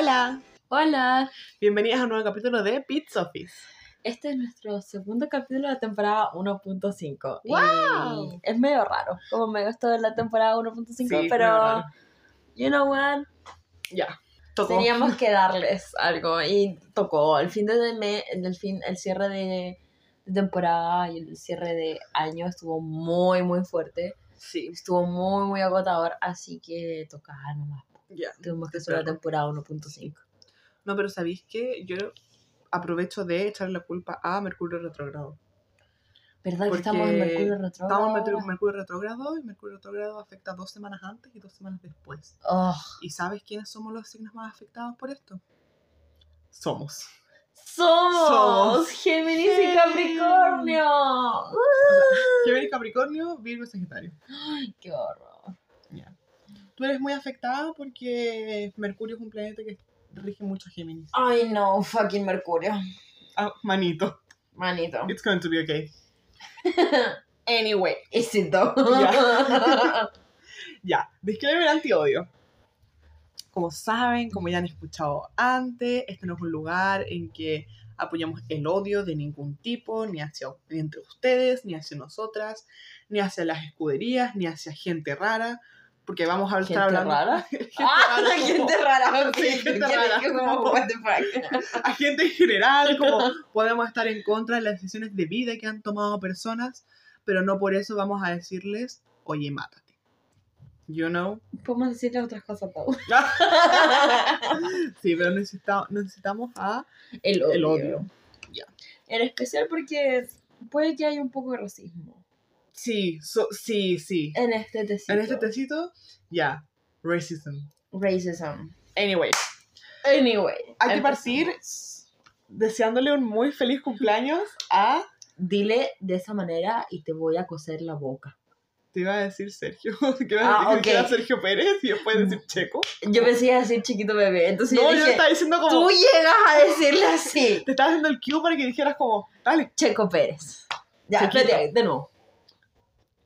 Hola, Hola, bienvenidas a un nuevo capítulo de Pizza Office. este es nuestro segundo capítulo de la temporada 1.5. y ¡Wow! Es medio raro, como me gustó de la temporada 1.5, Sí, pero you know what, Ya, tocó. teníamos que darles algo y tocó el fin de mes, el fin, el cierre de, de temporada y el cierre de año estuvo muy muy fuerte, Sí, estuvo muy muy agotador, así que tocaba nomás. Ya. Tuvimos que hacer la temporada 1.5. No, pero ¿sabéis qué? Yo aprovecho de echarle la culpa a Mercurio retrógrado. ¿Verdad que Porque estamos en Mercurio retrógrado? Estamos en Mercurio, retrógrado y Mercurio retrógrado afecta dos semanas antes y dos semanas después. Oh, ¿Y sabes quiénes somos los signos más afectados por esto? Somos. Somos, Somos. Géminis y. Capricornio. Géminis, Capricornio, Virgo y Sagitario. Ay, qué horror. Tú eres muy afectada porque Mercurio es un planeta que rige mucho Géminis. Ay, no, fucking Mercurio. Ah, manito. Manito. It's going to be okay. Anyway. Éxito. Ya. Ya, disclaimer antiodio. Como saben, como ya han escuchado antes, este no es un lugar en que apoyamos el odio de ningún tipo, ni hacia ni entre ustedes, ni hacia nosotras, ni hacia las escuderías, ni hacia gente rara, porque vamos a estar ¿Gente hablando rara? gente ah, rara, como- gente rara. Sí, gente rara. como, a gente en general, como podemos estar en contra de las decisiones de vida que han tomado personas, pero no por eso vamos a decirles, oye, mátate. You know? Podemos decirle otras cosas, Pau. Sí, pero necesitamos, necesitamos a El odio. el odio. Ya. En especial porque puede que haya un poco de racismo Sí, so- sí, sí. en este tecito. En este tecito, ya, racism. Racism. Anyway, Anyway. hay que partir deseándole un muy feliz cumpleaños a... Dile de esa manera y te voy a coser la boca. Te iba a decir Sergio, que iba Ah, a decir que ok. era Sergio Pérez y después decir Checo. Yo pensé que iba a decir chiquito bebé, entonces No, yo estaba diciendo como... tú llegas a decirle así. Te estaba haciendo el cue para que dijeras como, dale, Checo Pérez. Ya, espérate, de nuevo.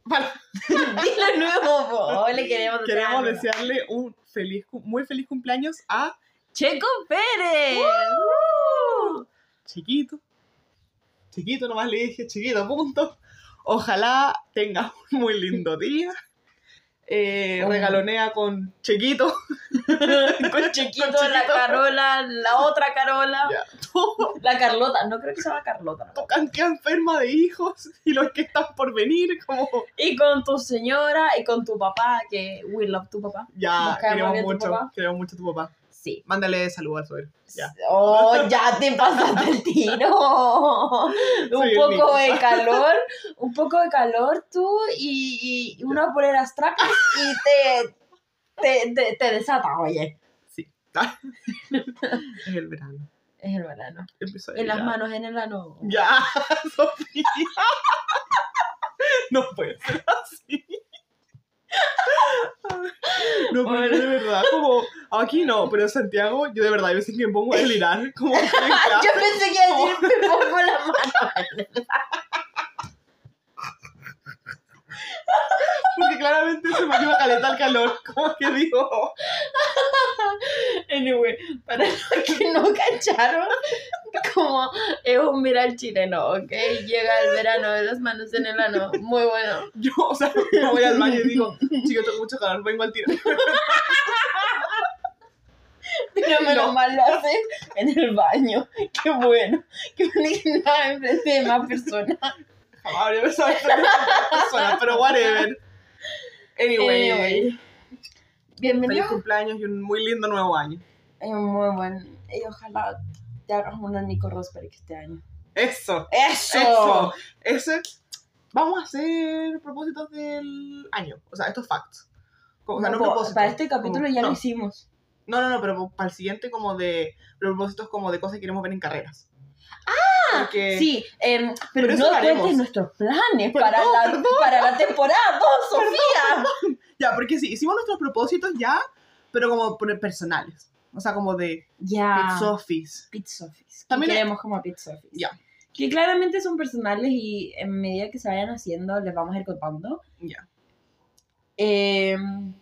Vale. Dilo nuevo, po. le queremos Queremos desearle un feliz, muy feliz cumpleaños a Checo Pérez. Uh. Chiquito. Chiquito, nomás le dije chiquito, punto. Ojalá tenga un muy lindo día. Eh, Oh. regalonea con Chiquito. Con Chiquito, la Carola, la otra Carola, la Carlota. No creo que se llama Carlota. ¿no? tu cantidad enferma de hijos y los que están por venir, como Y con tu señora y con tu papá, que we love tu papá. ya, queremos mucho, queremos mucho a tu papá. Sí. Mándale saludos al suegro. Ya. Oh, ya te pasaste el tiro. un Soy poco de calor, un poco de calor tú y, y una polera strappy y te, te, te, te desata, oye. Sí. es el verano. Es el verano. Empezó En las manos, en el ano. Ya, Sofía. No puede ser así. No, pero yo de verdad, como aquí no, pero en Santiago, yo de verdad, yo veces que me pongo a delirar, como Yo pensé que iba a decir, me pongo la mano. porque claramente se me iba caleta el calor, como que digo, Anyway, para los que no cacharon, como es un mirar chileno, ¿ok? Llega el verano de las manos en el ano. Muy bueno. yo, o sea, me voy al baño y digo, chico, tengo mucho calor, vengo al tiro. Pero menos No. mal lo haces en el baño. Qué bueno. Qué no enfrente de más personas. Pensado en esta persona, pero whatever. Anyway, Anyway. feliz Bienvenido. cumpleaños y un muy lindo nuevo año. Es muy bueno. Y ojalá te hagas una Nico Rosberg este año. Eso. ¡Eso! Eso. Ese, vamos a hacer propósitos del año. O sea, estos facts. O sea, no, No, po- para este capítulo como- ya no. lo hicimos. No, no, no, pero para el siguiente como de propósitos como de cosas que queremos ver en carreras. Porque, Sí, em, pero, Pero no cuentes nuestros planes Perdón, para, la, perdón. para la temporada 2, Sofía. Ya, porque sí, hicimos nuestros propósitos ya, pero como personales. O sea, como de Ya. Pizza Office. Pizza Office. También que queremos como Pizza Office. Ya. Que claramente son personales y en medida que se vayan haciendo les vamos a ir contando. Ya. Em,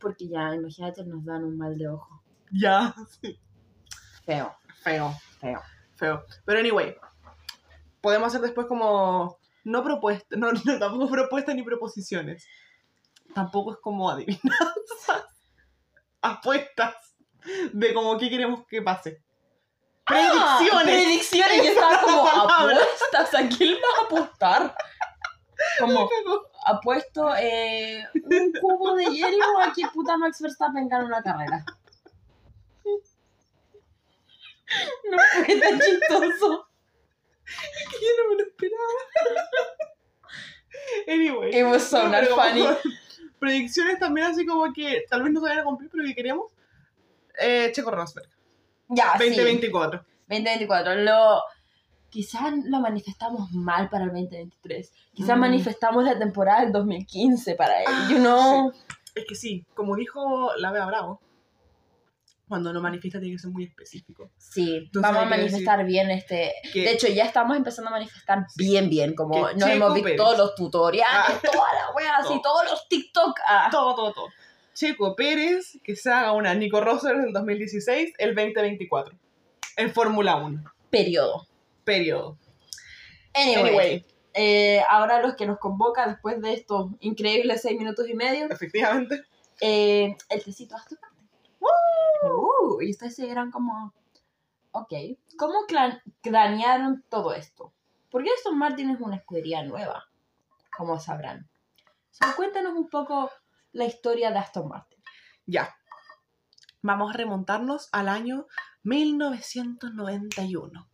porque ya, imagínate, nos dan un mal de ojo. Ya. Feo, Feo. feo. Feo. Pero anyway, podemos hacer después como. No propuestas, no, no, tampoco propuestas ni proposiciones. Tampoco es como adivinanzas. Apuestas de como qué queremos que pase. Ah, Predicciones. predicciones. Yo estaba como, apuestas, ¿a quién vas a apostar? Como, apuesto eh, un cubo de hielo a que puta Max Verstappen gana una carrera. No fue tan chistoso. Yo no me lo esperaba. anyway. It was so No, not funny. Predicciones también así como que tal vez no se vayan a cumplir, pero que queríamos. Eh, Checo Rosberg, Ya, sí. 2024. 2024. Lo, quizás lo manifestamos mal para el 2023. Quizás Mm. manifestamos la temporada del 2015 para él. Ah, you know? Es que sí, como dijo la Bea Bravo, cuando uno manifiesta tiene que ser muy específico. Sí, Entonces vamos a manifestar bien este. De hecho, ya estamos empezando a manifestar bien, bien. Como nos hemos visto Pérez. todos los tutoriales, Ah. toda la wea, así, Todo. todos los TikTok. ah. todo, todo, todo. Checo Pérez, que se haga una Nico Rosberg del 2016, el 2024. En Fórmula 1. Periodo. Periodo. Anyway, Anyway, eh, ahora los que nos convoca después de estos increíbles seis minutos y medio, efectivamente. eh, el tecito Martin. Uh, y ustedes se dirán como, ok, ¿cómo cranearon todo esto? Porque Aston Martin es una escudería nueva, como sabrán. So, cuéntanos un poco la historia de Aston Martin. Ya. Vamos a remontarnos al año 1991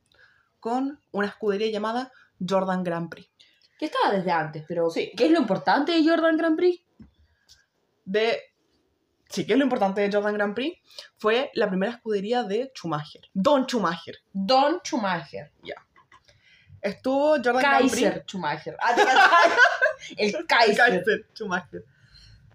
con una escudería llamada Jordan Grand Prix. Que estaba desde antes, pero Sí. ¿qué es lo importante de Jordan Grand Prix? De. Sí, que es lo importante de Jordan Grand Prix. Fue la primera escudería de Schumacher. Don Schumacher. Don Schumacher. Estuvo Jordan Grand Prix. Kaiser Schumacher. Ah, te cachai. El Kaiser. Kaiser Schumacher.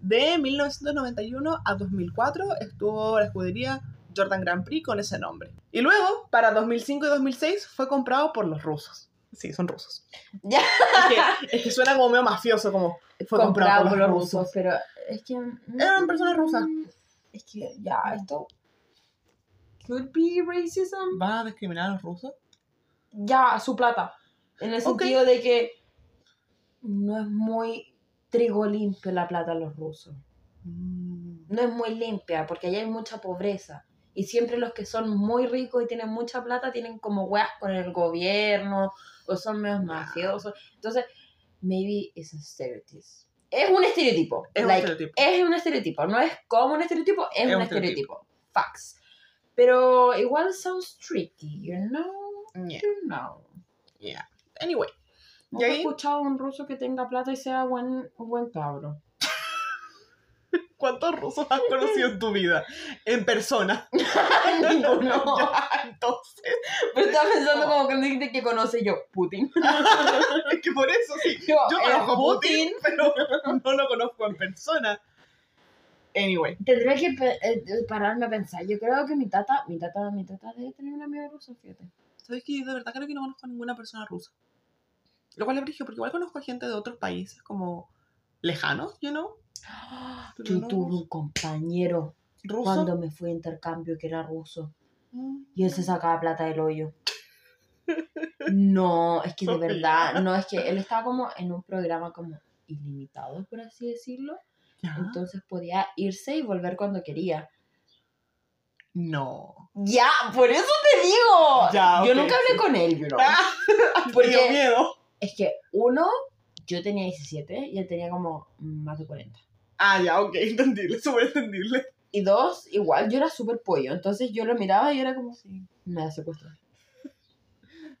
De 1991 a 2004 estuvo la escudería Jordan Grand Prix con ese nombre. Y luego, para 2005 y 2006, fue comprado por los rusos. Sí, son rusos. Ya. Es que, es que suena como medio mafioso, como fue comprado, por los rusos. pero es que... mm, Eran personas rusas. Es que ya, esto... Could be racism. ¿Vas a discriminar a los rusos? Ya, su plata. En el sentido de que no es muy trigo limpio la plata de los rusos. Mm, No es muy limpia porque allá hay mucha pobreza. Y siempre los que son muy ricos y tienen mucha plata tienen como weas con el gobierno o son menos mafiosos. Entonces, maybe it's a stereotype. Es un estereotipo. Es un Like, estereotipo. es un estereotipo. No es como un estereotipo, es, Es un un estereotipo. Facts. Pero igual sounds tricky, you know? Yeah, You know. yeah. Anyway. Y Nunca he escuchado a un ruso que tenga plata y sea buen, un buen cabro. ¿Cuántos rusos has conocido en tu vida? En persona. Ninguno. Ya, entonces. Pero estaba pensando como que dijiste que conoce yo, Putin. Es que por eso sí. Yo, Yo eh, conozco a Putin, pero no lo conozco en persona. Anyway. Tendré que pe- eh, pararme a pensar. Yo creo que mi tata, mi tata, mi tata debe tener una amiga rusa, fíjate. ¿Sabes que de verdad creo que no conozco a ninguna persona rusa? Lo cual es brillo, porque igual conozco a gente de otros países como lejanos, you know, Pero Yo no tuve ruso. un compañero ruso. cuando me fui a intercambio que era ruso Mm. y él se sacaba plata del hoyo. No, es que de verdad, no, es que él estaba como en un programa como ilimitado, por así decirlo. Ya. Entonces podía irse y volver cuando quería. No. Ya, por eso te digo. Ya, Yo nunca hablé con él, know. Ah, Porque- miedo. Es que uno, yo tenía 17 y él tenía como más de 40. Ah, ya, ok, entendible, súper entendible. Y dos, igual yo era súper pollo. Entonces yo lo miraba y era como, Sí. me va a secuestrar.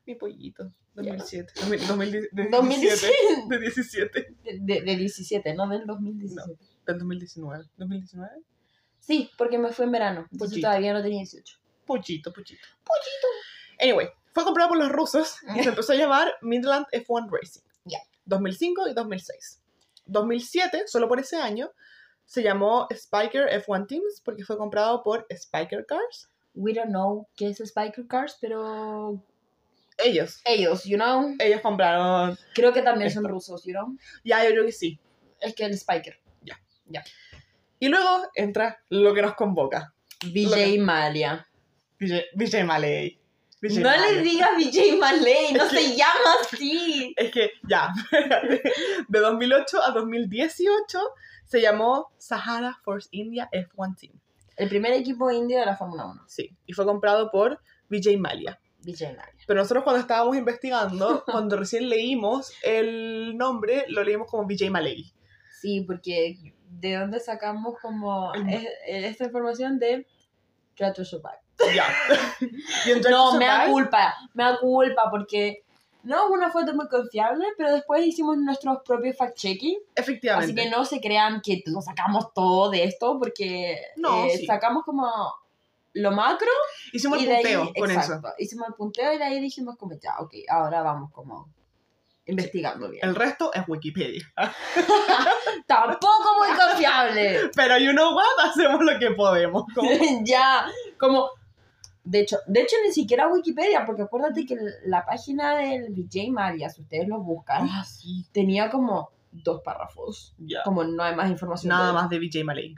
Mi pollito. 2007. 2000, 2000, de 2017. 17. De 17. De, de, de 17, no del 2017. Del 2019. ¿2019? Sí, porque me fue en verano. Entonces Pollito. todavía no tenía 18. Pollito, pollito. Pollito. Anyway, fue comprado por los rusos y se empezó a llamar Midland F1 Racing. Ya. 2005 y 2006. 2007, solo por ese año, se llamó Spiker F1 Teams porque fue comprado por Spiker Cars. We don't know qué es Spiker Cars, pero Ellos. ellos, you know. Ellos compraron. Creo que también Esto. son rusos, you know. Ya, yo creo que sí. Es que el Spiker. Y luego entra lo que nos convoca. Vijay Malia. Vijay, Vijay Malay. No le Mallya. digas Vijay Malay, no Es que- se llama así. Es que, ya, de 2008 a 2018 se llamó Sahara Force India F1 Team. El primer equipo indio de la Fórmula 1. Sí, y fue comprado por Vijay Mallya. Vijay Malia. Pero nosotros cuando estábamos investigando, cuando recién leímos el nombre, lo leímos como Vijay Malay. Sí, porque ¿de dónde sacamos como es- esta información de Try to Survive? Ya. y No, me da culpa, me da culpa porque no es una fuente muy confiable, pero después hicimos nuestros propios fact-checking, Efectivamente. así que no se crean que lo sacamos todo de esto, porque No, eh, sí. sacamos como lo macro Hicimos y el de ahí, punteo con exacto, eso. hicimos el punteo y de ahí dijimos como ya, ok, ahora vamos como investigando bien. El resto es Wikipedia. Tampoco muy confiable. Pero you know what? Hacemos lo que podemos. Como- ya, como... De hecho, de hecho, ni siquiera Wikipedia, porque acuérdate que la página del VJ Malia, si ustedes lo buscan, Ah, sí. tenía como dos párrafos. Como no hay más información. Nada más de Vijay Malay.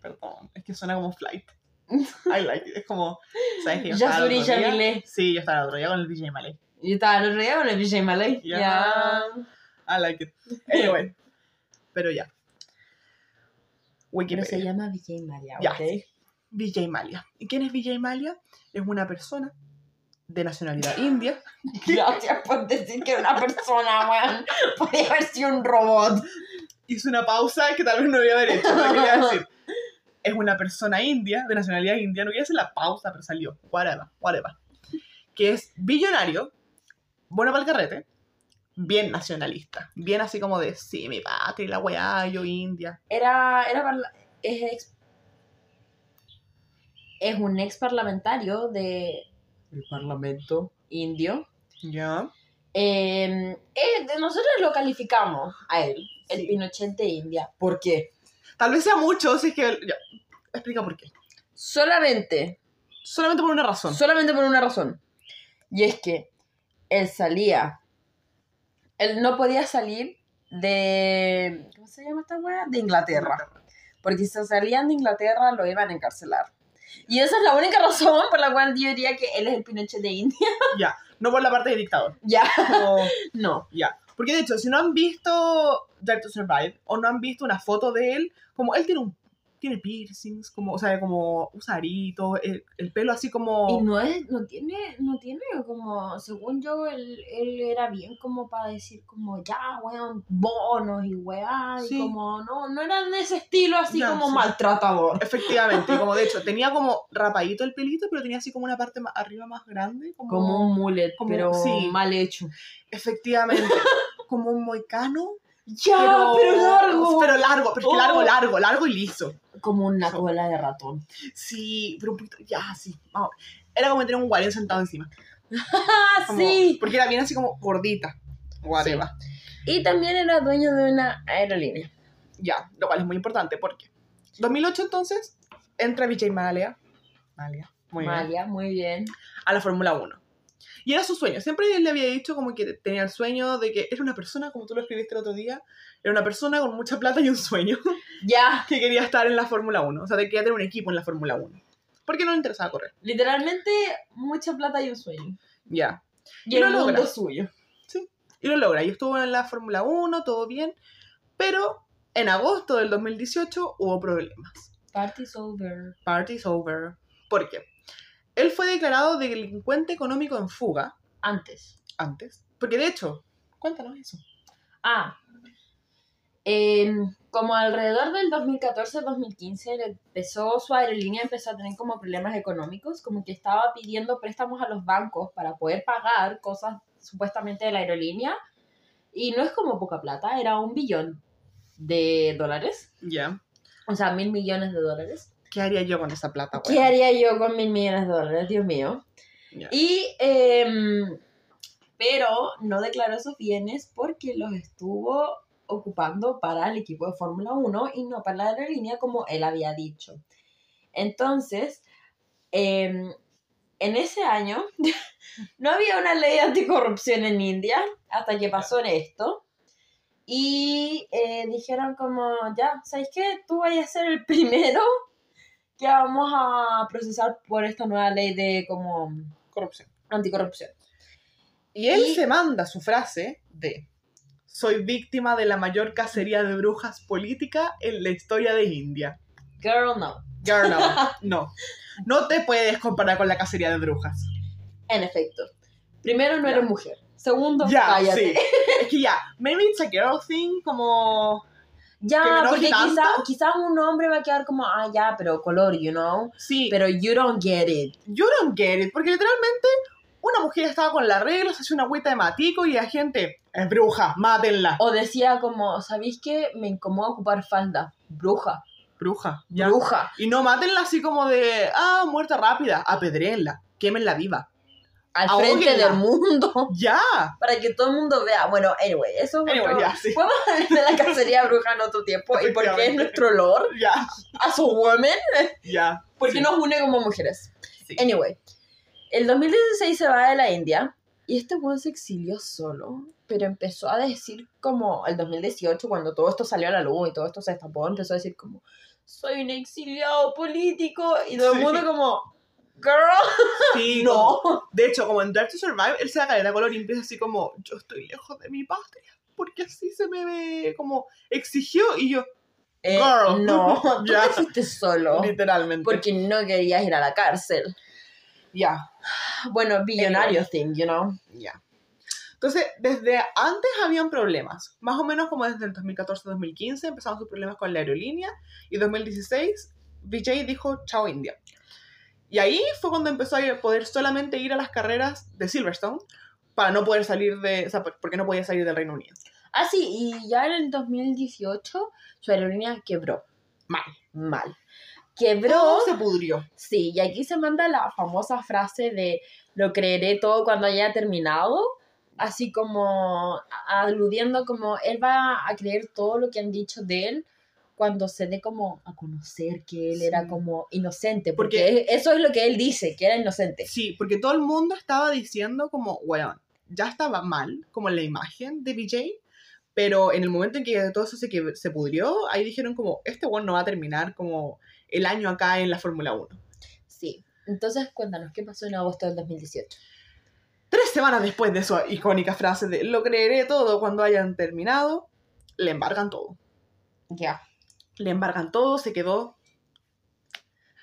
Perdón, es que suena como flight. I like it. Es como, ¿sabes yo el Yasuri? Yamile. Sí, yo estaba el otro día con el Vijay Malay. Y estaba el otro día con el VJ Malay. Ya. Ya. I like it. Anyway. Pero ya. Pero se Wikipedia. llama Malia, Ya. ¿ok? Vijay Mallya. ¿Y quién es Vijay Mallya? Es una persona de nacionalidad india. Gracias por decir que era una persona, weón. Podría haber sido un robot. Hice una pausa que tal vez no haber hecho. pero quería decir. Es una persona india, de nacionalidad india. No quería hacer la pausa, pero salió. Whatever, whatever. Que es billonario, bueno para el carrete, bien nacionalista. Bien así como de, sí, mi patria, la weá, yo india. Era, era es, es un ex parlamentario de el parlamento indio. Ya. Eh, eh, nosotros lo calificamos a él, el Sí. Pinochet de India. ¿Por qué? Tal vez sea mucho, si es que... ya. Explica por qué. Solamente, Solamente por una razón. solamente por una razón. Y es que él salía, él no podía salir de, ¿cómo se llama esta wea? De Inglaterra. Porque si salían de Inglaterra lo iban a encarcelar. Y esa es la única razón por la cual yo diría que él es el Pinochet de India. Ya. No por la parte de dictador. Ya, Como- no. Ya. Porque de hecho, si no han visto Dare to Survive o no han visto una foto de él, como él tiene un tiene piercings, como, o sea, como usa aritos, el, el pelo así como... Y no es, no tiene, no tiene como, según yo, él, él era bien como para decir como ya, weón, bonos y weá, y Sí. como, no, no era de ese estilo así Ya, como sí. maltratador. Efectivamente, y como de hecho, tenía como rapadito el pelito, pero tenía así como una parte más, arriba más grande, como... Como un mullet, como- pero sí. mal hecho. Efectivamente, como un moicano, Ya, pero, largo. Pero largo, pero largo, Oh. largo, largo y liso. como una So- cola de ratón. Sí, pero un poquito, ya, sí. vamos. Era como tener un guarén sentado encima. ¡Ah, como- sí! Porque era bien así como gordita. Whatever. Y también era dueño de una aerolínea. Ya, lo cual es muy importante porque 2008 entonces entra Vijay Malia, Malia, muy bien, Malia, muy bien. a la Fórmula 1. Y era su sueño. Siempre él le había dicho como que tenía el sueño de que era una persona, como tú lo escribiste el otro día, era una persona con mucha plata y un sueño Ya, que quería estar en la Fórmula 1. O sea, que quería tener un equipo en la Fórmula 1. Porque no le interesaba correr. literalmente mucha plata y un sueño. Ya. Y, Y lo mundo logra. suyo. Y lo logra. Y estuvo en la Fórmula 1, todo bien. Pero en agosto del 2018 hubo problemas. Party's over. Party's over. ¿Por qué? Él fue declarado delincuente económico en fuga Antes. antes. Porque de hecho, cuéntanos eso. Ah. em, como alrededor del 2014-2015 él empezó su aerolínea empezó a tener como problemas económicos, como que estaba pidiendo préstamos a los bancos para poder pagar cosas supuestamente de la aerolínea. Y no es como poca plata, era un billón de dólares, Ya. o sea, mil millones de dólares. ¿Qué haría yo con esa plata, ¿Qué weón? haría yo con mil millones de dólares? Dios mío. Ya. Y, em, pero no declaró esos bienes porque los estuvo ocupando para el equipo de Fórmula 1 y no para la aerolínea como él había dicho. Entonces, em, en ese año no había una ley anticorrupción en India hasta que pasó esto. Y eh, dijeron como, ya, ¿sabes qué? Tú vayas a ser el primero que vamos a procesar por esta nueva ley de como Corrupción. anticorrupción. Y él Y- se manda su frase de soy víctima de la mayor cacería de brujas política en la historia de India. Girl, no. Girl, no, no. No te puedes comparar con la cacería de brujas. En efecto. Primero, no Ya. eres mujer. Segundo, Ya, cállate. sí. Es que ya, maybe it's a girl thing, como... Ya, porque quizás quizá un hombre va a quedar como, ah, ya, pero color, you know. Sí, Pero you don't get it. you don't get it, porque literalmente una mujer estaba con las reglas, hace una agüita de matico y la gente, es bruja, mátenla. O decía como, ¿sabéis qué? Me incomoda ocupar falda. Bruja. Bruja, ya. Bruja. Y no mátenla así como de, ah, muerta rápida, apedréenla, quémenla viva. Al Ahóguenla. frente del mundo. Ya. Para que todo el mundo vea. Bueno, anyway, eso es Anyway, ya, sí. Podemos hablar de la cacería bruja en otro tiempo. Y por qué es nuestro olor Ya, a su woman. ya. Porque Sí, nos une como mujeres. sí. Anyway, el 2016 se va de la India y este weón se exilió solo, pero empezó a decir como el 2018, cuando todo esto salió a la luz y todo esto se destapó, empezó a decir como, soy un exiliado político y todo el mundo como, girl, Sí, no. como- de hecho, como en Drive to Survive, él se da caleta color y empieza así como, yo estoy lejos de mi patria, porque así se me ve, como, exigió y yo, Eh, Girl. no, tú Ya. te fuiste solo literalmente. porque no querías ir a la cárcel. Ya, Bueno, billonario thing, you know. ya. Entonces, desde antes habían problemas, más o menos como desde el 2014-2015 empezaron sus problemas con la aerolínea y 2016 Vijay dijo chao India. Y ahí fue cuando empezó a poder solamente ir a las carreras de Silverstone para no poder salir de, o sea, porque no podía salir del Reino Unido. Ah, sí, y ya en el 2018 su aerolínea quebró. Mal. Mal. Quebró. Todo se pudrió. Sí, y aquí se manda la famosa frase de lo creeré todo cuando haya terminado, así como aludiendo como él va a creer todo lo que han dicho de él cuando se dé como a conocer que él era Sí. como inocente, porque, Porque- eso es lo que él dice, que era inocente. Sí, porque todo el mundo estaba diciendo como, weón, ya estaba mal, como la imagen de BJ, pero en el momento en que todo eso se, que, se pudrió, ahí dijeron como, este weón no va a terminar como el año acá en la Fórmula 1. Sí. Entonces, cuéntanos, ¿qué pasó en agosto del 2018? Tres semanas después de su icónica frase de, lo creeré todo cuando hayan terminado, le embargan todo. Ya. Le embargan todo, se quedó...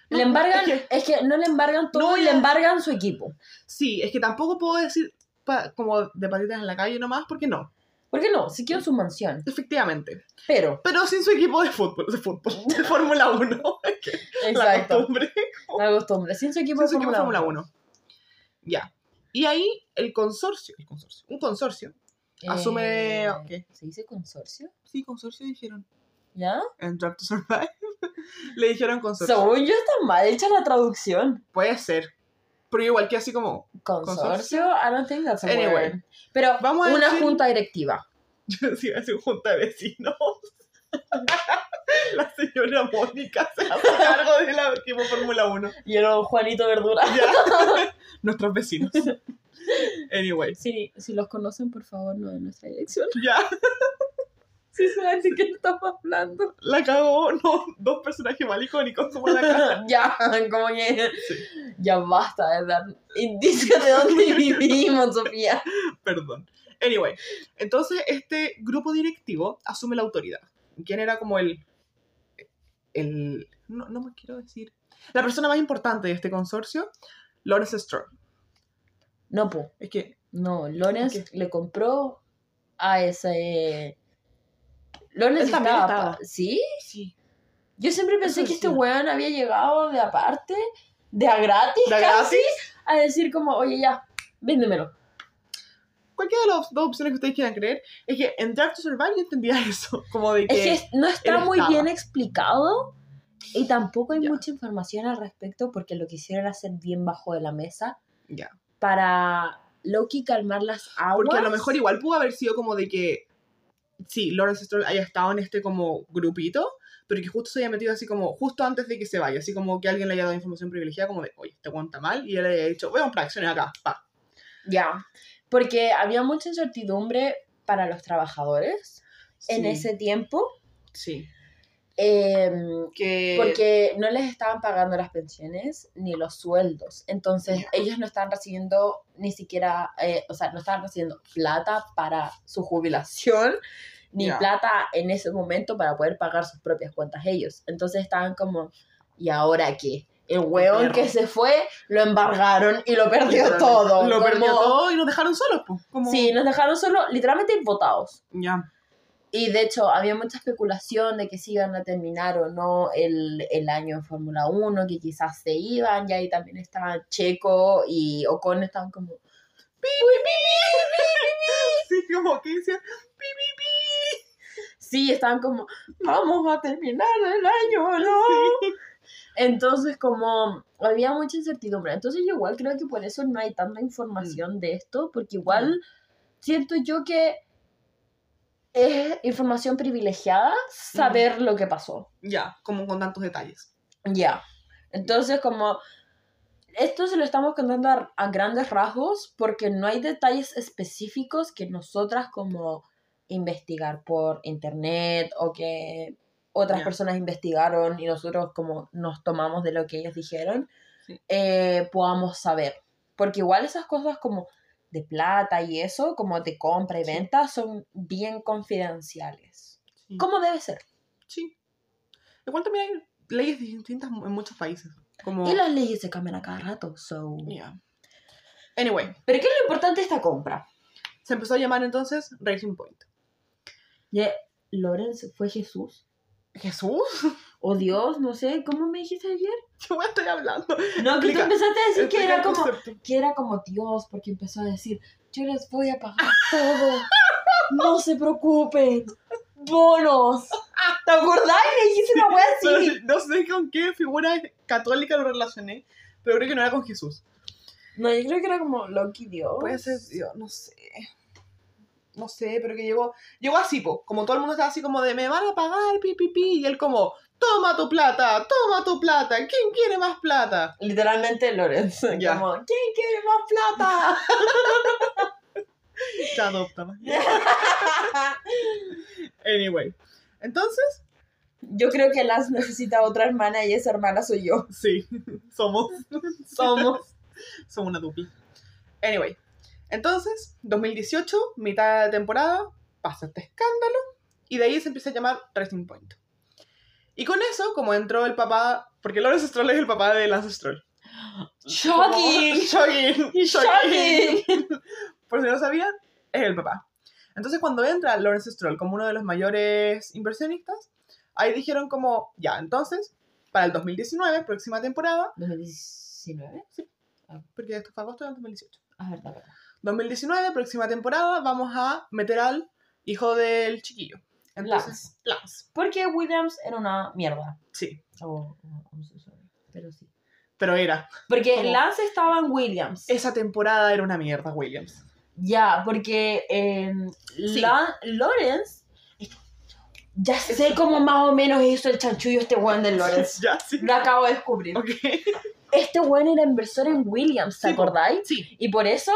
No, Le embargan, es que- es que no le embargan todo No, y le embargan su equipo. sí, es que tampoco puedo decir pa- como de patitas en la calle nomás, porque no, ¿Por qué no? Se quedó en su mansión. efectivamente. Pero, Pero sin su equipo de fútbol, de fútbol, de Fórmula 1. La exacto. costumbre. La costumbre. Sin su equipo Sin de su equipo de Fórmula Fórmula 1. Ya. Y ahí el consorcio, el consorcio, un consorcio, asume... Eh, ¿qué? ¿Se dice consorcio? Sí, consorcio dijeron. ¿Ya? En Drive to Survive. Le dijeron consorcio. Según yo está mal hecha la traducción. Puede ser. Pero igual que así como... Consorcio, I don't think that's a Anyway, word. Pero vamos a una decir- junta directiva. Yo es un junta de vecinos. La señora Mónica se hace cargo del equipo Fórmula 1. Y el Juanito Verdura. Ya. Nuestros vecinos. Anyway. Sí, si los conocen, por favor, no de nuestra dirección. Ya. Sí, saben de qué estamos hablando. La cagó, no, dos personajes mal icónicos como la casa. ya, como que Sí. ya basta de dar indicios de dónde vivimos, Sofía. Perdón. Anyway, entonces este grupo directivo asume la autoridad. ¿Quién era como el. el no, no me quiero decir. La persona más importante de este consorcio, Lawrence Stroll. No, po. Es que. No, Ok. le compró a ese. Él también estaba. ¿Sí? Sí. Yo siempre pensé Eso que este sí. weón había llegado de aparte, de a gratis, ¿De casi, gratis? a decir como, oye, ya, véndemelo. Cualquiera de las dos opciones que ustedes quieran creer, es que en Drive to Survive yo entendía eso. Como de que. Es que no está muy estaba. bien explicado y tampoco hay Ya. mucha información al respecto porque lo quisieron hacer bien bajo de la mesa Ya. para Loki calmar las aguas. Porque a lo mejor igual pudo haber sido como de que, sí, Lawrence Stroll haya estado en este como grupito, pero que justo se haya metido así como, justo antes de que se vaya, así como que alguien le haya dado información privilegiada, como de, oye, este aguanta mal, y él haya dicho, voy a comprar acciones acá, pa. Ya, porque había mucha incertidumbre para los trabajadores en ese tiempo. Sí. Em, Que... porque no les estaban pagando las pensiones ni los sueldos. Entonces, Ya. ellos no estaban recibiendo ni siquiera, eh, o sea, no estaban recibiendo plata para su jubilación, ni Ya. plata en ese momento para poder pagar sus propias cuentas ellos. Entonces estaban como, ¿y ahora qué? El hueón que se fue, lo embargaron y lo perdió todo. Lo perdió Como- todo y nos dejaron solos, pues. Como... Sí, nos dejaron solo, literalmente votados. Ya. Y de hecho, había mucha especulación de que si iban a terminar o no el, el año en Fórmula 1, que quizás se iban, y ahí también estaban Checo y Ocon estaban como, Sí, como que decían, pi, pi, pi. sí, estaban como, vamos a terminar el año, o ¿no? Sí. Entonces, como había mucha incertidumbre. Entonces, yo igual creo que por eso no hay tanta información de esto, porque igual siento yo que es información privilegiada saber lo que pasó. Ya, como con tantos detalles. Ya. Entonces, como esto se lo estamos contando a, a grandes rasgos porque no hay detalles específicos que nosotras como investigar por internet o que otras personas investigaron y nosotros como nos tomamos de lo que ellos dijeron, Sí. eh, podamos saber. Porque igual esas cosas como de plata y eso, como de compra y venta, son bien confidenciales. Sí. Como debe ser. Sí. Igual también hay leyes distintas en muchos países. Como... Y las leyes se cambian a cada rato, so... Ya. Anyway, Pero ¿qué es lo importante de esta compra? se empezó a llamar entonces Racing Point. Ya, Lorenz fue Jesús. ¿Jesús? O Dios, no sé, ¿cómo me dijiste ayer? ¿Qué voy a estar hablando? No, que tú empezaste a decir que era como, que era como Dios, porque empezó a decir, yo les voy a pagar todo. No se preocupen. Bonos. ¿Te acordás? Me dijiste una wea así. No sé con qué figura católica lo relacioné, pero creo que no era con Jesús. No, yo creo que era como Loki Dios. Puede ser Dios, no sé. No sé, pero que llegó, llegó así, po. como todo el mundo estaba así como de me van a pagar, pi, pi, pi, y él como, toma tu plata, toma tu plata, ¿quién quiere más plata? Literalmente Lorenz. Como, ¿quién quiere más plata? Te adopta. Anyway, entonces, Yo creo que Lance necesita otra hermana y esa hermana soy yo. sí, somos, Somos. somos una dupla. Anyway, entonces, 2018, mitad de temporada, pasa este escándalo, y de ahí se empieza a llamar Racing Point. Y con eso, como entró el papá, porque Lawrence Stroll es el papá de Lance Stroll. Shocking. Shocking. Shocking. Por si no sabían, es el papá. Entonces cuando entra Lawrence Stroll como uno de los mayores inversionistas, ahí dijeron como, ya, entonces, para el 2019, próxima temporada, 2019. porque esto fue agosto del 2018. Ah, verdad, verdad. 2019, próxima temporada, vamos a meter al hijo del chiquillo. Entonces, Lance. Porque Williams era una mierda. Sí, O, pero sí. pero era. Porque Como- Lance estaba en Williams. Esa temporada era una mierda, Williams. Ya, porque eh, Sí. La- Lawrence. Ya sé cómo más o menos hizo el chanchullo este weón de Lawrence. ya, sí. Lo acabo de descubrir. Ok. Este weón era inversor en Williams, ¿te Sí, acordáis? Sí, Y por eso,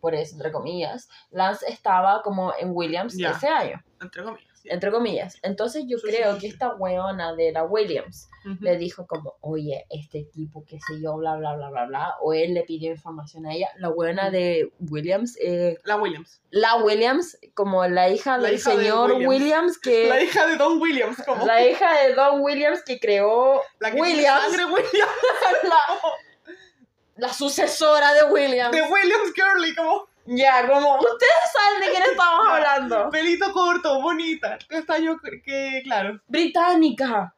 por eso, entre comillas, Lance estaba como en Williams ese año, entre comillas. Entre comillas. Entonces yo Sí, creo sí, que esta weona de la Williams le dijo como, oye, este tipo, qué sé yo, bla, bla, bla, bla, bla, o él le pidió información a ella. La buena de Williams, eh, La Williams. la Williams, como la hija La del hija de señor Williams. Williams, que... La hija de Don Williams, como. La hija de Don Williams que creó La que tiene Williams, sangre Williams. la, la sucesora de Williams. De Williams Curly, como. Ya, como ustedes saben de quién estamos hablando. Pelito corto, bonita. Castaño, que claro. Británica,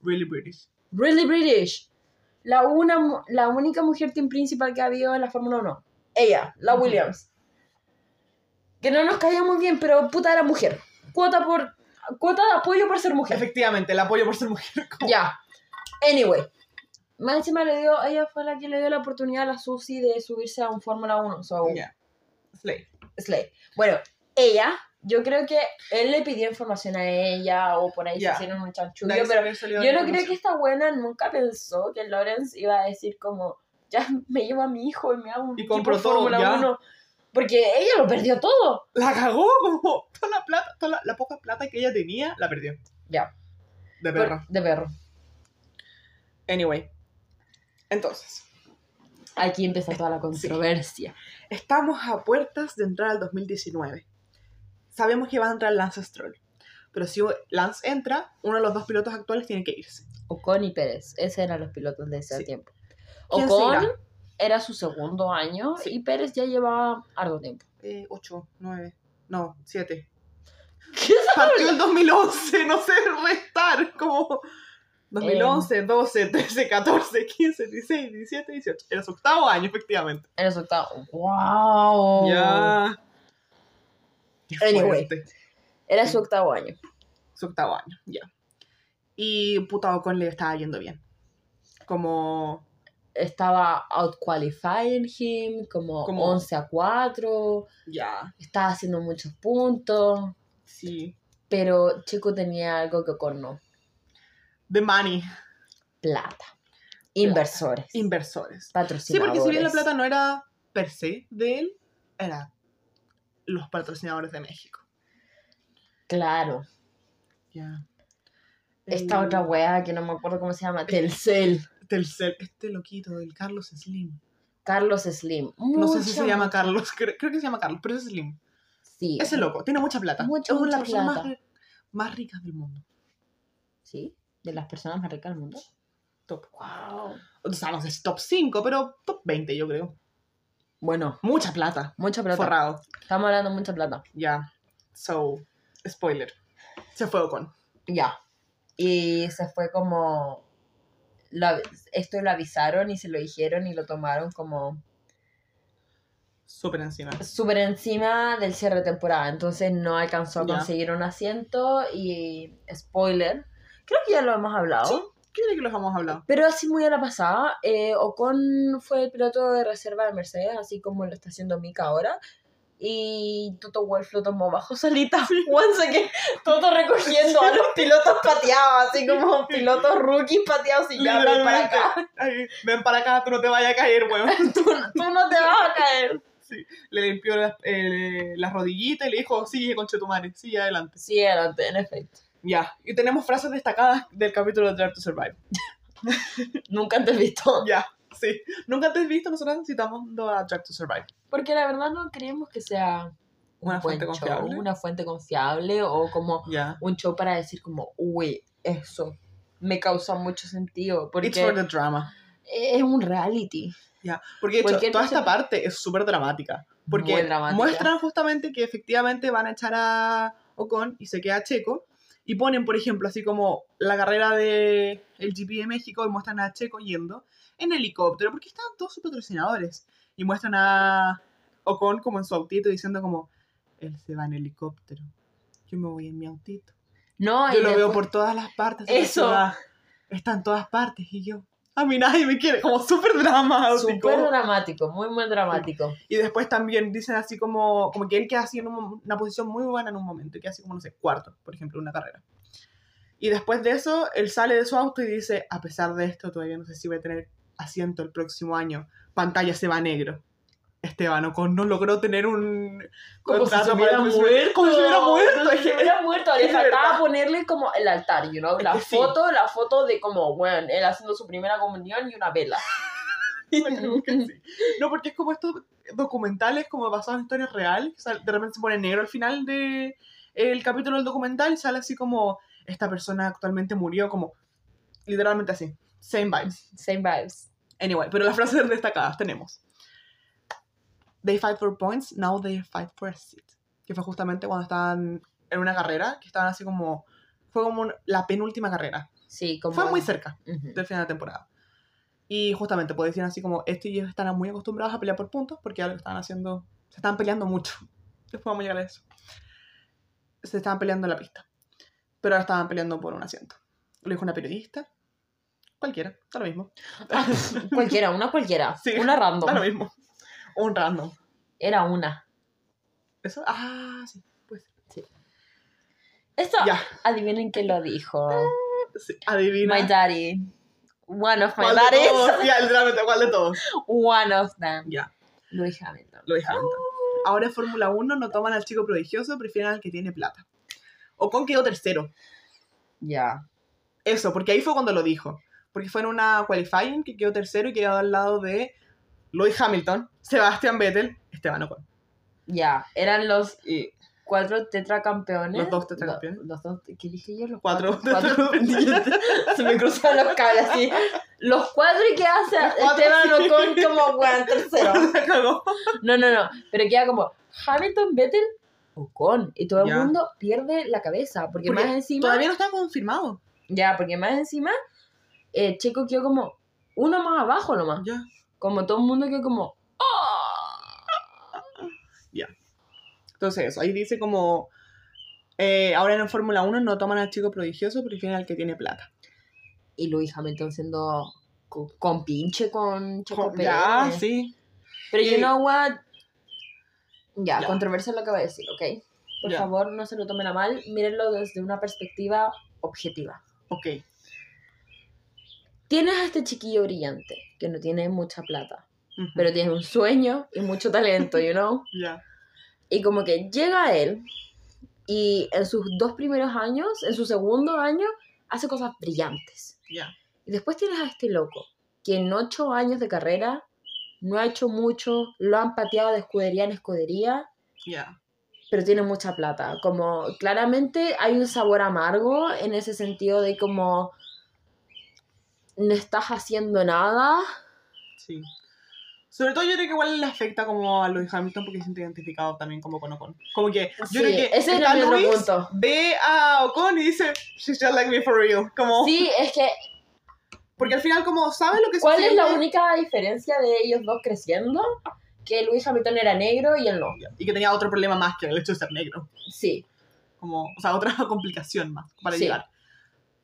Really British. really British. La, una, la única mujer team principal que ha habido en la Fórmula 1. Ella, la. Williams. Que no nos caía muy bien, pero puta era mujer. Cuota por cuota de apoyo por ser mujer. Efectivamente, el apoyo por ser mujer. Ya. Anyway. Más encima le dio, ella fue la que le dio la oportunidad a la Susi de subirse a un Fórmula 1. So, Ya. Slay. Slay. Bueno, ella, yo creo que él le pidió información a ella o por ahí se hicieron un chanchullo, pero yo no creo que esta buena nunca pensó que Lawrence iba a decir como, ya me llevo a mi hijo y me hago un Y compró todo, Fórmula ya. 1. Porque ella lo perdió todo. La cagó, como. Toda la plata, toda la, la poca plata que ella tenía, la perdió. Ya. De Por- perro. De perro. Anyway. Entonces, Aquí empieza toda la controversia. estamos a puertas de entrar al 2019. Sabemos que va a entrar Lance Stroll. Pero si Lance entra, uno de los dos pilotos actuales tiene que irse. Ocon y Pérez, esos eran los pilotos de ese Sí. tiempo. ¿Quién se Ocon era su segundo año Sí. y Pérez ya llevaba harto tiempo. Eh, 8, 9, no, 7. ¿Qué Partió el 2011, no sé restar. Como Em. 2011, 12, 13, 14, 15, 16, 17, 18. Era su octavo año, efectivamente. Era su octavo. ¡Wow! Ya. Anyway. fuerte. Era su octavo año. Su octavo año, ya. Y puta Ocon le estaba yendo bien. Como. Estaba outqualifying him, como, Como- 11 a 4. Ya. Estaba haciendo muchos puntos. Sí. Pero Checo tenía algo que Ocon no. The money. Plata. Inversores. Inversores. Sí, patrocinadores. porque si bien la plata no era per se de él, era los patrocinadores de México. Claro. Ya. Esta El- otra weá que no me acuerdo cómo se llama. Telcel. Telcel, este loquito, el Carlos Slim. Carlos Slim. No sé si se llama Carlos, creo, creo que se llama Carlos, pero es Slim. Sí. Ese loco, tiene mucha plata. Mucha, es una de las personas más ricas del mundo. Sí. De las personas más ricas del mundo. Top. Wow. O sea, no sé si top 5, pero top 20 yo creo. Bueno, Mucha plata. mucha plata. Forrado. Estamos hablando de mucha plata. Ya. So, spoiler. Se fue con. Ya. Y se fue como. lo esto lo avisaron y se lo dijeron y lo tomaron como Súper encima. súper encima del cierre de temporada. Entonces no alcanzó a conseguir un asiento y spoiler. Creo que ya lo hemos hablado. Sí. ¿Qué cree que los hemos hablado? Pero así muy a la pasada, eh, Ocon fue el piloto de reserva de Mercedes, así como lo está haciendo Mika ahora. Y Toto Wolff lo tomó bajo solita. Once que Toto recogiendo a los pilotos pateados, así como pilotos rookies pateados y ya ven para acá. Ay, ven para acá, tú no te vayas a caer, weón. Tú, no- tú no te vas a caer. Le limpió las, eh, las rodillitas y le dijo, sigue con Chetumare, sigue adelante. Sí, adelante, en efecto. Ya. Y tenemos frases destacadas del capítulo de Drive to Survive. Nunca antes visto. Ya, sí. Nunca antes visto, nosotros necesitamos a Drive to Survive. Porque la verdad no creemos que sea un Una fuente show, confiable. una fuente confiable o como Ya. un show para decir como, uy, eso me causa mucho sentido. Porque It's for the drama. es un reality. Ya. Porque de hecho, toda esta parte es súper dramática. Porque dramática. muestran justamente que efectivamente van a echar a Ocon y se queda Checo. Y ponen, por ejemplo, así como la carrera de el GP de México y muestran a Checo yendo en helicóptero, porque estaban todos sus patrocinadores. Y muestran a Ocon como en su autito diciendo como, él se va en helicóptero. Yo me voy en mi autito. No, Yo lo veo por todas las partes. Eso. Está en todas partes. Y yo, a mí nadie me quiere. Como súper dramático. Súper dramático, muy, muy dramático. Y después también dicen así como, como que él queda así en un- una posición muy buena en un momento. Y queda así como, no sé, cuarto, por ejemplo, en una carrera. Y después de eso, él sale de su auto y dice, a pesar de esto, todavía no sé si voy a tener asiento el próximo año. Pantalla se va negro. Esteban Ocon no logró tener un Como si se contrato hubiera muerto. Como si hubiera muerto. Como si es que- hubiera muerto. Le es faltaba ponerle como el altar, you know? Es La que sí. foto, la foto de como, bueno, él haciendo su primera comunión y una vela. Que sí. No, porque es como estos documentales como basados en historias reales. o sea, de repente se pone negro al final de el capítulo del documental y sale así como esta persona actualmente murió, como literalmente así. Same vibes. Same vibes. Anyway, pero las frases destacadas tenemos. They fight for points, now they fight for a seat. Que fue justamente cuando estaban en una carrera, que estaban así como... Fue como un- la penúltima carrera. Sí, como... Fue muy cerca Ujú. del final de temporada. Y justamente, pues decían así como, este y ellos están muy acostumbrados a pelear por puntos porque ahora lo estaban haciendo, se estaban peleando mucho. Después vamos a llegar a eso. Se estaban peleando en la pista. Pero ahora estaban peleando por un asiento. Lo dijo una periodista. Cualquiera, da lo mismo. Cualquiera, una cualquiera. Sí, una random. Da lo mismo. Un random. Era una. ¿Eso? Ah, sí. Pues Esto, ya. adivinen quién lo dijo. sí, Adivina. My daddy. One of my ¿Cuál de daddies. Ya, literalmente, ¿cuál de todos? One of them. Ya, Lewis Hamilton. lo dejaron. Ahora en Fórmula 1 no toman al chico prodigioso, prefieren al que tiene plata. Ocon quedó tercero. Ya. Eso, porque ahí fue cuando lo dijo. Porque fue en una qualifying que quedó tercero y quedó al lado de Lewis Hamilton, Sebastian Vettel, Esteban Ocon. Ya, eran los Y cuatro tetracampeones. Los dos tetracampeones. Lo- Los, dos, ¿qué dije yo? Los Cuatro cuatro. Se me cruzan los cables así. Los cuatro y qué hace Los cuatro, Esteban sí. Ocon como weón tercero. la cagó. No, no, no. Pero queda como Hamilton, Vettel, Ocon. Y todo el mundo pierde la cabeza. Porque, Porque más encima. Todavía no está confirmado. Ya, porque más encima, eh, Checo quedó como uno más abajo nomás. Ya. Como todo el mundo quedó como. Entonces, eso, ahí dice como. eh, ahora en Fórmula 1 no toman al chico prodigioso, prefieren al que tiene plata. Y Luis Hamilton siendo co- con, pinche con Checo Pérez. Ya, sí. Pero Y- you know what? Ya, Ya. controversia lo que voy a decir, ¿ok? Por Ya. favor, no se lo tomen a mal, mírenlo desde una perspectiva objetiva. Ok. Tienes a este chiquillo brillante, que no tiene mucha plata, pero tiene un sueño y mucho talento, you know? Ya. Y como que llega él y en sus dos primeros años, en su segundo año, hace cosas brillantes. Y después tienes a este loco, que en ocho años de carrera no ha hecho mucho, lo han pateado de escudería en escudería, Ya. pero tiene mucha plata. Como claramente hay un sabor amargo en ese sentido de como no estás haciendo nada. Sí. Sobre todo yo creo que igual le afecta como a Lewis Hamilton porque se siente identificado también como con Ocon. Como que yo Sí, creo que ese era mi otro punto. ve a Ocon y dice, she's just like me for real. Como, Sí, es que Porque al final como sabe lo que ¿cuál es la única diferencia de ellos dos creciendo? Que Luis Hamilton era negro y él no. Y que tenía otro problema más que el hecho de ser negro. Sí, Como, o sea, otra complicación más para Sí. llegar.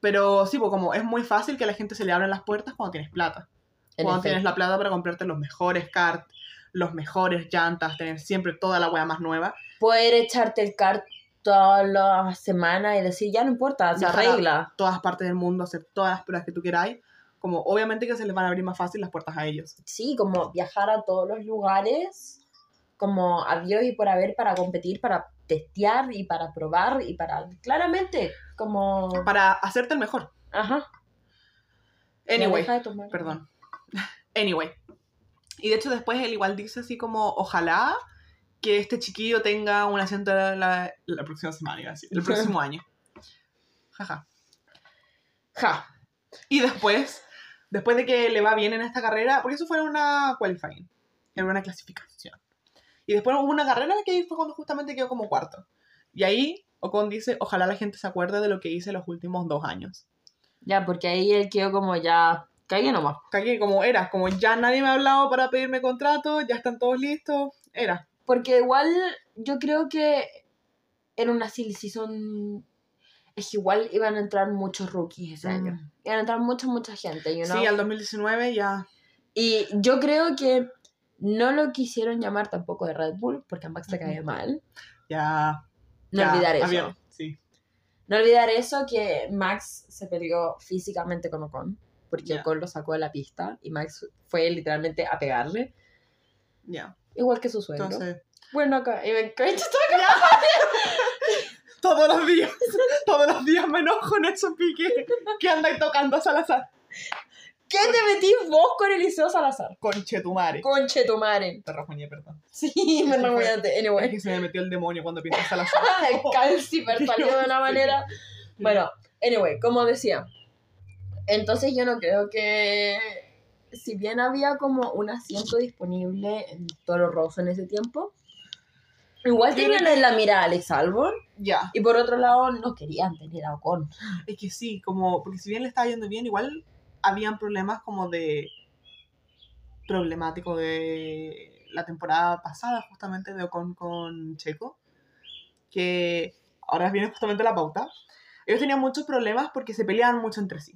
Pero sí, pues como es muy fácil que a la gente se le abran las puertas cuando tienes plata. en cuando tienes la plata para comprarte los mejores karts, los mejores llantas, tener siempre toda la wea más nueva. Poder echarte el kart toda la semana y decir, ya no importa, se arregla. todas partes del mundo, hacer todas las pruebas que tú queráis, como obviamente que se les van a abrir más fácil las puertas a ellos. Sí, como viajar a todos los lugares, como a Dios y por haber para competir, para testear y para probar y para, claramente, como... Para hacerte el mejor. Ajá. Anyway, deja de perdón. Anyway. Y de hecho después él igual dice así como, ojalá que este chiquillo tenga un asiento la, la, la próxima semana, iba a decir, el próximo año. Jaja. Ja. Y después, después de que le va bien en esta carrera, porque eso fue una qualifying, era una clasificación. Y después hubo una carrera que ahí fue cuando justamente quedó como cuarto. Y ahí Ocon dice, ojalá la gente se acuerde de lo que hice los últimos dos años. Ya, porque ahí él quedó como ya... Cagué nomás. Cagué como era, como ya nadie me ha hablado para pedirme contrato, ya están todos listos, era. Porque igual yo creo que en una silly season es igual iban a entrar muchos rookies ese año. Mm. Iban a entrar mucha, mucha gente, you know? Sí, al 2019 ya. Y yo creo que no lo quisieron llamar tampoco de Red Bull, porque a Max le caía mal. Ya. No ya, olvidar eso. avión, Sí. No olvidar eso, que Max se peleó físicamente con Ocon, porque Ya. Ocon lo sacó de la pista y Max fue literalmente a pegarle, Ya. igual que su suegro. Entonces, Bueno, acá, y me todos los días, todos los días me enojo en esos piques que andáis tocando a Salazar. ¿Qué te metís vos con Eliseo Salazar? Conche tu madre. Conche tu madre. Te rajuñé, perdón. Sí, me fue- remuñaste. Es Anyway. que se me metió el demonio cuando piensas Salazar. El calcifer salió de una manera. Bueno, anyway, como decía. Entonces yo no creo que. Si bien había como un asiento disponible en Toro Rosso en ese tiempo, igual tenían en la mira a Alex Albon Ya. y por otro lado no querían tener a Ocon. Es que sí, como, porque si bien le estaba yendo bien, igual habían problemas como de problemático de la temporada pasada, justamente de Ocon con Checo, que ahora viene justamente la pauta. Ellos tenían muchos problemas porque se peleaban mucho entre sí.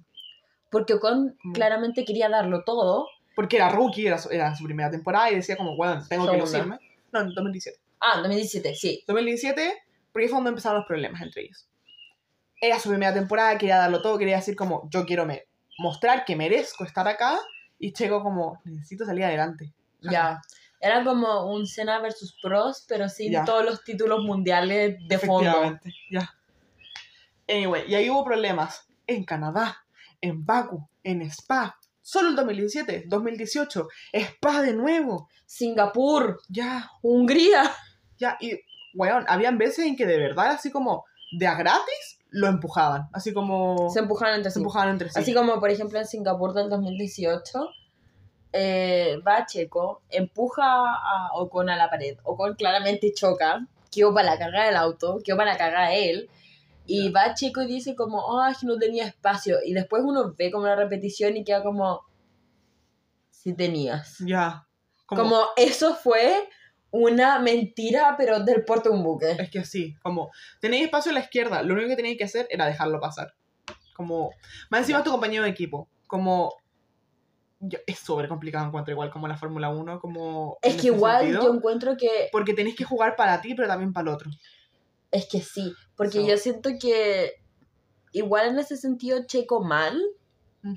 Porque Ocon Mm. claramente quería darlo todo. Porque era rookie, era su, era su primera temporada y decía como, bueno, tengo que lucirme. No, en 2017. Ah, 2017, sí. 2017, porque fue donde empezaron los problemas entre ellos. Era su primera temporada, quería darlo todo, quería decir como, yo quiero me mostrar que merezco estar acá, y Checo como, necesito salir adelante. Ya. Era como un Senna versus Pros, pero sin todos los títulos mundiales de fondo. Ya. Anyway, y ahí hubo problemas. en Canadá, en Baku, en Spa. Solo el 2017, 2018, Spa de nuevo. Singapur, Ya, Hungría. ya. Y, weón, habían veces en que de verdad, así como de a gratis, lo empujaban. Así como Se empujaron entre se sí. empujaban entre sí. Así como, por ejemplo, en Singapur del 2018, eh, va Checo, empuja a Ocon a la pared. Ocon claramente choca, quedó para la carga del auto, quedó para la carga de él. Y va Checo y dice como, ay, no tenía espacio. Y después uno ve como la repetición y queda como, sí tenías. Ya. Como, Como eso fue una mentira, pero del porte de un buque. Es que sí, como tenéis espacio a la izquierda, lo único que teníais que hacer era dejarlo pasar. Como, más encima es tu compañero de equipo. Como, yo- es súper complicado encuentro igual como la Fórmula 1, como... Es que igual sentido, yo encuentro que Porque tenéis que jugar para ti, pero también para el otro. Es que sí, porque So- yo siento que igual en ese sentido Checo mal,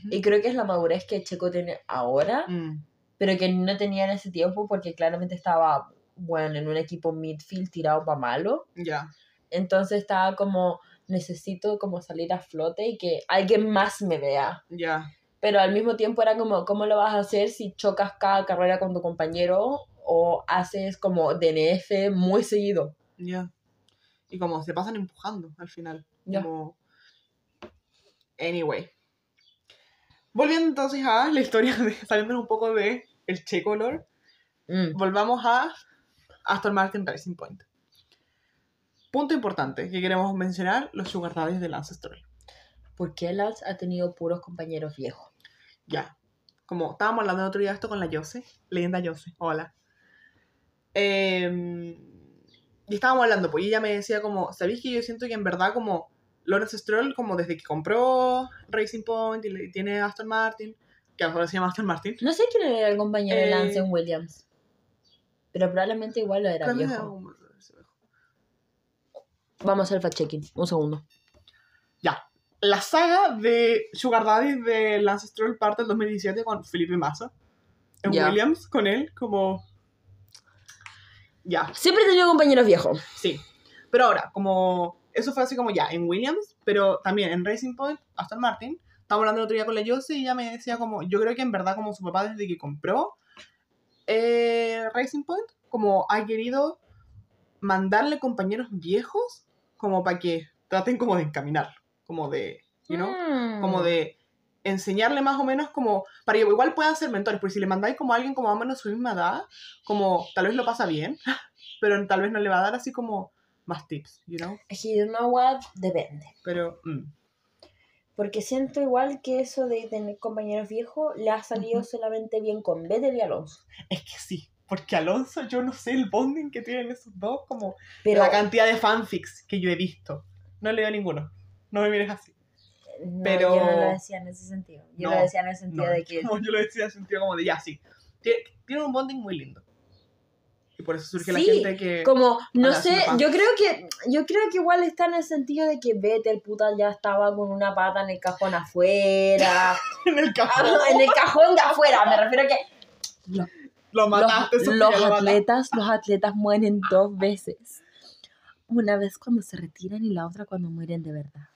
y creo que es la madurez que Checo tiene ahora, Mm, pero que no tenía en ese tiempo porque claramente estaba, bueno, en un equipo midfield tirado para malo, Ya, entonces estaba como, necesito como salir a flote y que alguien más me vea. ya. Pero al mismo tiempo era como, ¿cómo lo vas a hacer si chocas cada carrera con tu compañero o haces como DNF muy seguido? Ya. Y como se pasan empujando al final. Ya. Como... Anyway. Volviendo entonces a la historia, de, saliendo un poco de el Checolor, Mm. volvamos a Aston Martin Racing Point. Punto importante que queremos mencionar, los sugar daddies del Ancestral. ¿Por qué Lance ha tenido puros compañeros viejos? Ya. Como estábamos hablando el otro día de esto con la Yose, leyenda Yose, hola. Em, y estábamos hablando, pues y ella me decía como, ¿sabéis que yo siento que en verdad como Lawrence Stroll, como desde que compró Racing Point y tiene Aston Martin, que ahora se llama Aston Martin, No sé quién era el compañero de Lance Eh, en Williams. Pero probablemente igual lo era ¿cuándo era viejo. Vamos a hacer fact-checking. Un segundo. Ya. La saga de Sugar Daddy de Lance Stroll parte en 2017 con Felipe Massa. En Ya. Williams, con él, como... Ya. Siempre he tenido compañeros viejos. Sí. Pero ahora, como. Eso fue así como ya, en Williams, pero también en Racing Point, Aston Martin. Estábamos hablando el otro día con la Yose y ella me decía como. Yo creo que en verdad, como su papá, desde que compró eh, Racing Point, como ha querido mandarle compañeros viejos, como para que traten como de encaminar. Como de. You know? Mm. como de enseñarle más o menos como para que igual puedan ser mentores, porque si le mandáis como a alguien como más o menos su misma edad, como tal vez lo pasa bien, pero tal vez no le va a dar así como más tips, you know? Es que, know what? Depende. Pero, mm, Porque siento igual que eso de tener compañeros viejos le ha salido solamente bien con Vettel y Alonso. es que sí, porque Alonso, yo no sé el bonding que tienen esos dos, como Pero la cantidad de fanfics que yo he visto. No leo ninguno, no me mires así. no, pero- yo no lo decía en ese sentido. Yo No, lo decía en el sentido No, de que como yo lo decía en sentido como de ya, sí. Tiene, tiene un bonding muy lindo. Y por eso surge la gente que... Como, no sé, yo creo que yo creo que igual está en el sentido de que Vettel puta ya estaba con una pata en el cajón afuera. en el cajón. en el cajón de afuera, me refiero a que Lo los, mataste, los lo mataste. atletas, los atletas mueren dos veces. Una vez cuando se retiran y la otra cuando mueren de verdad.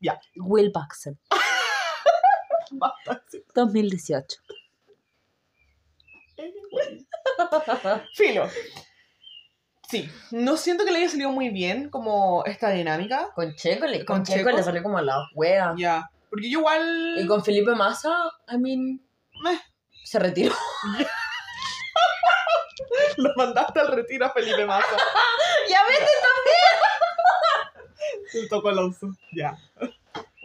Ya. Will Buxton, Basta, sí. 2018. Filo. Sí, no siento que le haya salido muy bien como esta dinámica. Con Checo, le, Con con Checo, Checo. le salió como la wea. Ya. Porque yo igual. Y con Felipe Massa, I mean, Meh. se retiró. Lo mandaste al retiro a Felipe Massa. ya ves, El toco Alonso. Ya.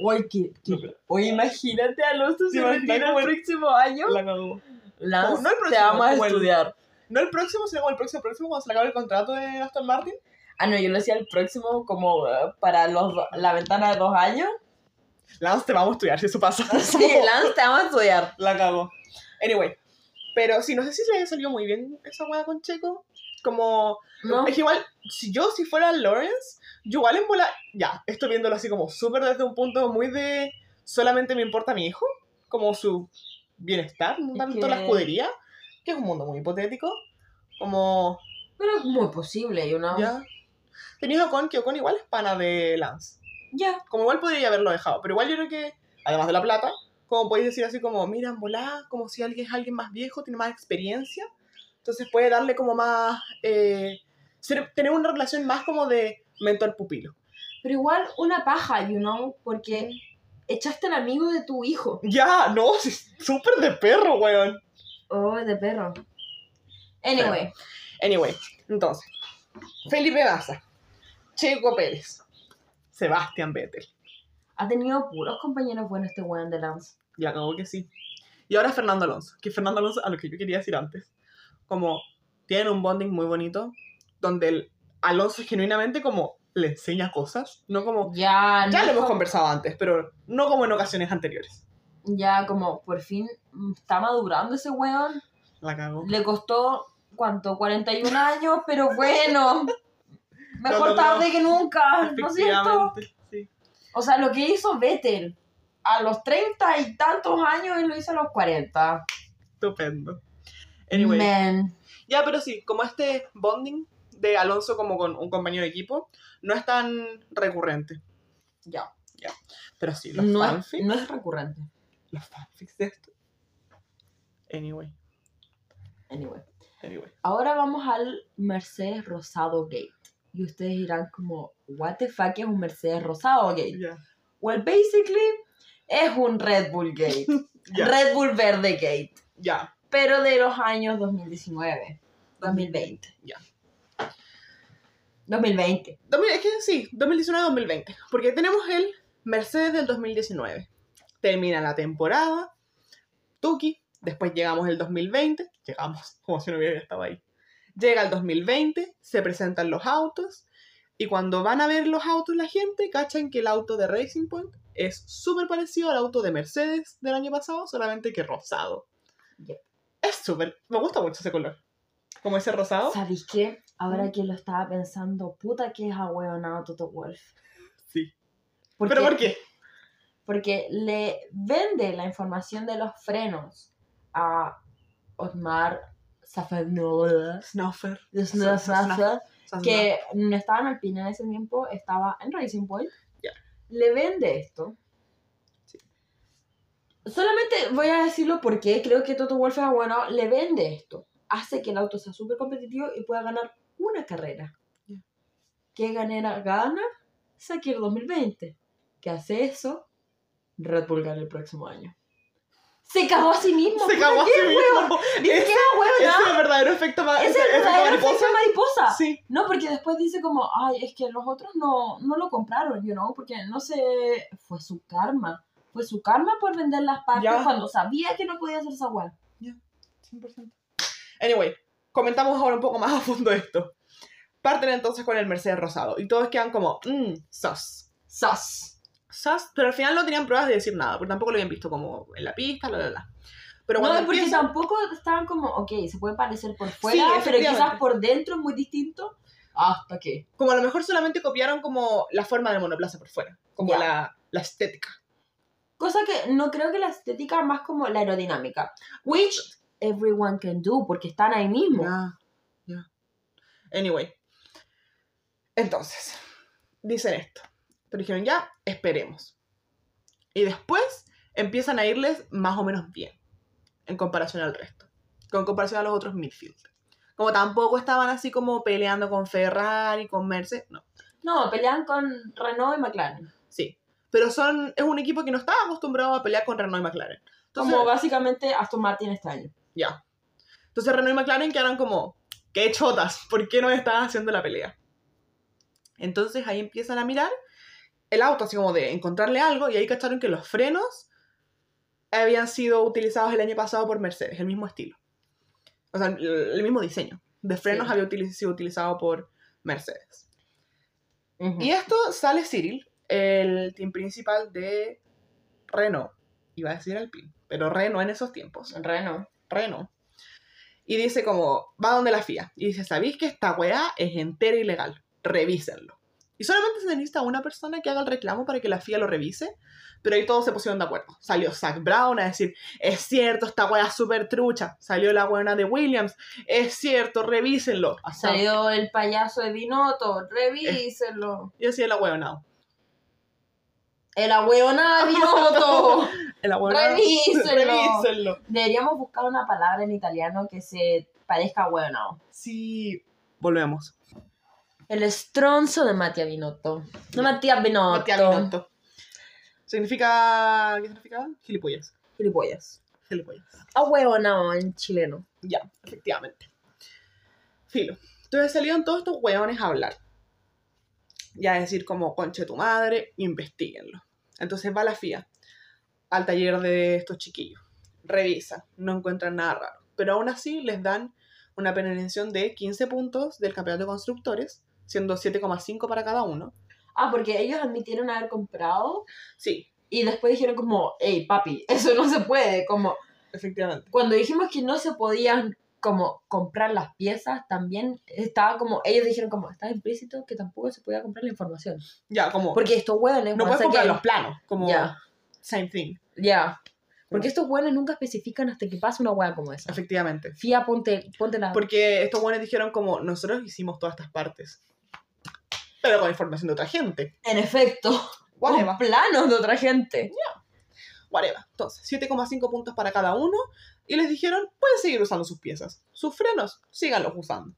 Oye, que, que- oye, imagínate a Alonso ¿Te se retira el- próximo año. La cagó. Lance, no el te próximo, vamos a el- estudiar. No el próximo, sino como el próximo, próximo cuando se le acabe el contrato de Aston Martin. Ah, no, yo lo decía el próximo como eh, para los, la ventana de dos años. Lance, te vamos a estudiar si eso pasa. Sí, Lance, te vamos a estudiar. La cago. Anyway. Pero sí, no sé si le haya salido muy bien esa weá con Checo. Como. ¿No? Es que igual, si yo si fuera Lawrence, yo igual en bola. Ya, estoy viéndolo así como súper desde un punto muy de. Solamente me importa mi hijo. Como su bienestar, no tanto que- la escudería. Que es un mundo muy hipotético. Como. Pero es muy posible, you know. Ya. Tenías a Ocon, que Ocon igual es pana de Lance. Ya. Como igual podría haberlo dejado, pero igual yo creo que, además de la plata, como podéis decir así como, mira, volá, como si alguien es alguien más viejo, tiene más experiencia, entonces puede darle como más, eh, ser- tener una relación más como de mentor-pupilo. Pero igual una paja, you know, porque echaste al amigo de tu hijo. Ya, no, súper de perro, weón. Oh, de perro. Anyway, Anyway, entonces, Felipe Massa, Checo Pérez, Sebastián Vettel. ha tenido puros compañeros buenos este weón de Lance. Y acabó que sí. Y ahora Fernando Alonso, que Fernando Alonso, a lo que yo quería decir antes, como tienen un bonding muy bonito, donde el Alonso genuinamente como le enseña cosas, no como... Ya, Ya no lo hemos como- conversado antes, pero no como en ocasiones anteriores. Ya como por fin está madurando ese weón. La cagó. Le costó, ¿cuánto? 41 años, pero bueno. Mejor logró. tarde que nunca, ¿no es cierto? Sí. O sea, lo que hizo Vettel a los 30 y tantos años, él lo hizo a los 40. Estupendo. Anyway. Man. Ya, pero sí, como este bonding de Alonso como con un compañero de equipo, no es tan recurrente. Ya. Pero sí, los No es, fanfics. no es recurrente. Los fanfics de esto. Anyway, Anyway. anyway. Ahora vamos al Mercedes Rosado Gate. Y ustedes dirán como, what the fuck es un Mercedes Rosado Gate? Ya. Well, basically, es un Red Bull Gate. Ya. Red Bull Verde Gate. Ya. Pero de los años 2019. 2020. Ya. 2020. 2000 Es que sí, 2019-2020. Porque tenemos el Mercedes del 2019. Termina la temporada. Tuki. Después llegamos el 2020. Llegamos, como si no hubiera estado ahí. Llega el 2020. Se presentan los autos. Y cuando van a ver los autos la gente, cachan que el auto de Racing Point es súper parecido al auto de Mercedes del año pasado, solamente que rosado. Yep. Es súper... Me gusta mucho ese color. Como ese rosado. ¿Sabéis qué? Ahora que lo estaba pensando, puta que es ahueonado Toto Wolf. Sí. Porque, ¿Pero por qué? Porque le vende la información de los frenos a Otmar Safanola, Snuffer. que no estaba en Alpine en ese tiempo, estaba en Racing Point. Ya. Le vende esto. Sí. Solamente voy a decirlo porque creo que Toto Wolff es bueno. Le vende esto. Hace que el auto sea súper competitivo y pueda ganar una carrera. Ya. ¿Qué ganera gana? Sakir 2020. ¿Qué hace eso? Red Bull gana el próximo año. Se cagó a sí mismo. Se cagó a ¿qué sí mismo. ¿Viste Ese- es ah? el verdadero efecto, ma- Es el efecto verdadero mariposa. efecto mariposa. Sí. No, porque después dice como, ay, es que los otros no, no lo compraron, you know, porque no sé, fue su karma. Fue su karma por vender las partes Ya. cuando sabía que no podía hacer esa weá. 100%. Anyway, comentamos ahora un poco más a fondo esto. Parten entonces con el Mercedes rosado y todos quedan como, mmm, sus. Sus. Sus, pero al final no tenían pruebas de decir nada, porque tampoco lo habían visto como en la pista, bla, bla, bla. Pero No, porque tampoco estaban como, ok, se puede parecer por fuera, pero quizás por dentro es muy distinto. Hasta que. como a lo mejor solamente copiaron como la forma del monoplaza por fuera, como la, la estética. Cosa que no creo que la estética más como la aerodinámica. Which everyone can do, porque están ahí mismo. Ya, ya. Anyway. Entonces, dicen esto. Pero dijeron, ya, esperemos. Y después empiezan a irles más o menos bien. En comparación al resto. Con comparación a los otros midfield. Como tampoco estaban así como peleando con Ferrari, con Mercedes. No, No, pelean con Renault y McLaren. sí. Pero son, es un equipo que no estaba acostumbrado a pelear con Renault y McLaren. Entonces, Como básicamente Aston Martin este año. Ya. Entonces Renault y McLaren quedaron como, qué chotas, ¿por qué no estaban haciendo la pelea? Entonces ahí empiezan a mirar el auto, así como de encontrarle algo, y ahí cacharon que los frenos habían sido utilizados el año pasado por Mercedes, el mismo estilo. O sea, el, mismo diseño de frenos Sí. había utili- sido utilizado por Mercedes. Ujú. Y esto sale Cyril, el team principal de Renault. Iba a decir Alpine, pero Renault en esos tiempos. Renault. Y dice como, va donde la FIA. Y dice, ¿sabéis que esta weá es entera ilegal? Revísenlo. Y solamente se necesita una persona que haga el reclamo para que la FIA lo revise. Pero ahí todos se pusieron de acuerdo. Salió Zach Brown a decir, es cierto, esta weá es súper trucha. Salió la buena de Williams, es cierto, revísenlo. Hasta- Salió el payaso de Binotto, revísenlo. Y así la weá no. El de Binotto. El. Revísenlo. Revísenlo. Deberíamos buscar una palabra en italiano que se parezca a ahueonado. Sí. Volvemos. El estronzo de Mattia Binotto. No Mattia Binotto. Mattia Binotto. Significa. ¿Qué significa? Gilipollas. Gilipollas. Gilipollas. Ahueonado en chileno. Ya, efectivamente. Filo. Entonces salieron todos estos hueones a hablar. Y a decir como, conche tu madre, investiguenlo. Entonces va la FIA al taller de estos chiquillos. Revisa, no encuentran nada raro. Pero aún así les dan una penalización de 15 puntos del campeonato de constructores, siendo 7,5 para cada uno. Ah, porque ellos admitieron haber comprado Sí, y después dijeron como, hey papi, eso no se puede. Como, efectivamente. cuando dijimos que no se podían como comprar las piezas, también estaba como, ellos dijeron como, está implícito que tampoco se podía comprar la información. Ya, como... Porque estos hueones... no puedes comprar again, los planos, como... Ya, Same thing. ya. Porque estos hueones nunca especifican hasta que pasa una hueá como esa. Efectivamente. Fía, ponte, ponte la... Porque estos buenos dijeron como, nosotros hicimos todas estas partes. Pero con información de otra gente. En efecto, Whatever. con planos de otra gente. Whatever. Entonces, 7,5 puntos para cada uno. Y les dijeron, pueden seguir usando sus piezas. Sus frenos, síganlos usando.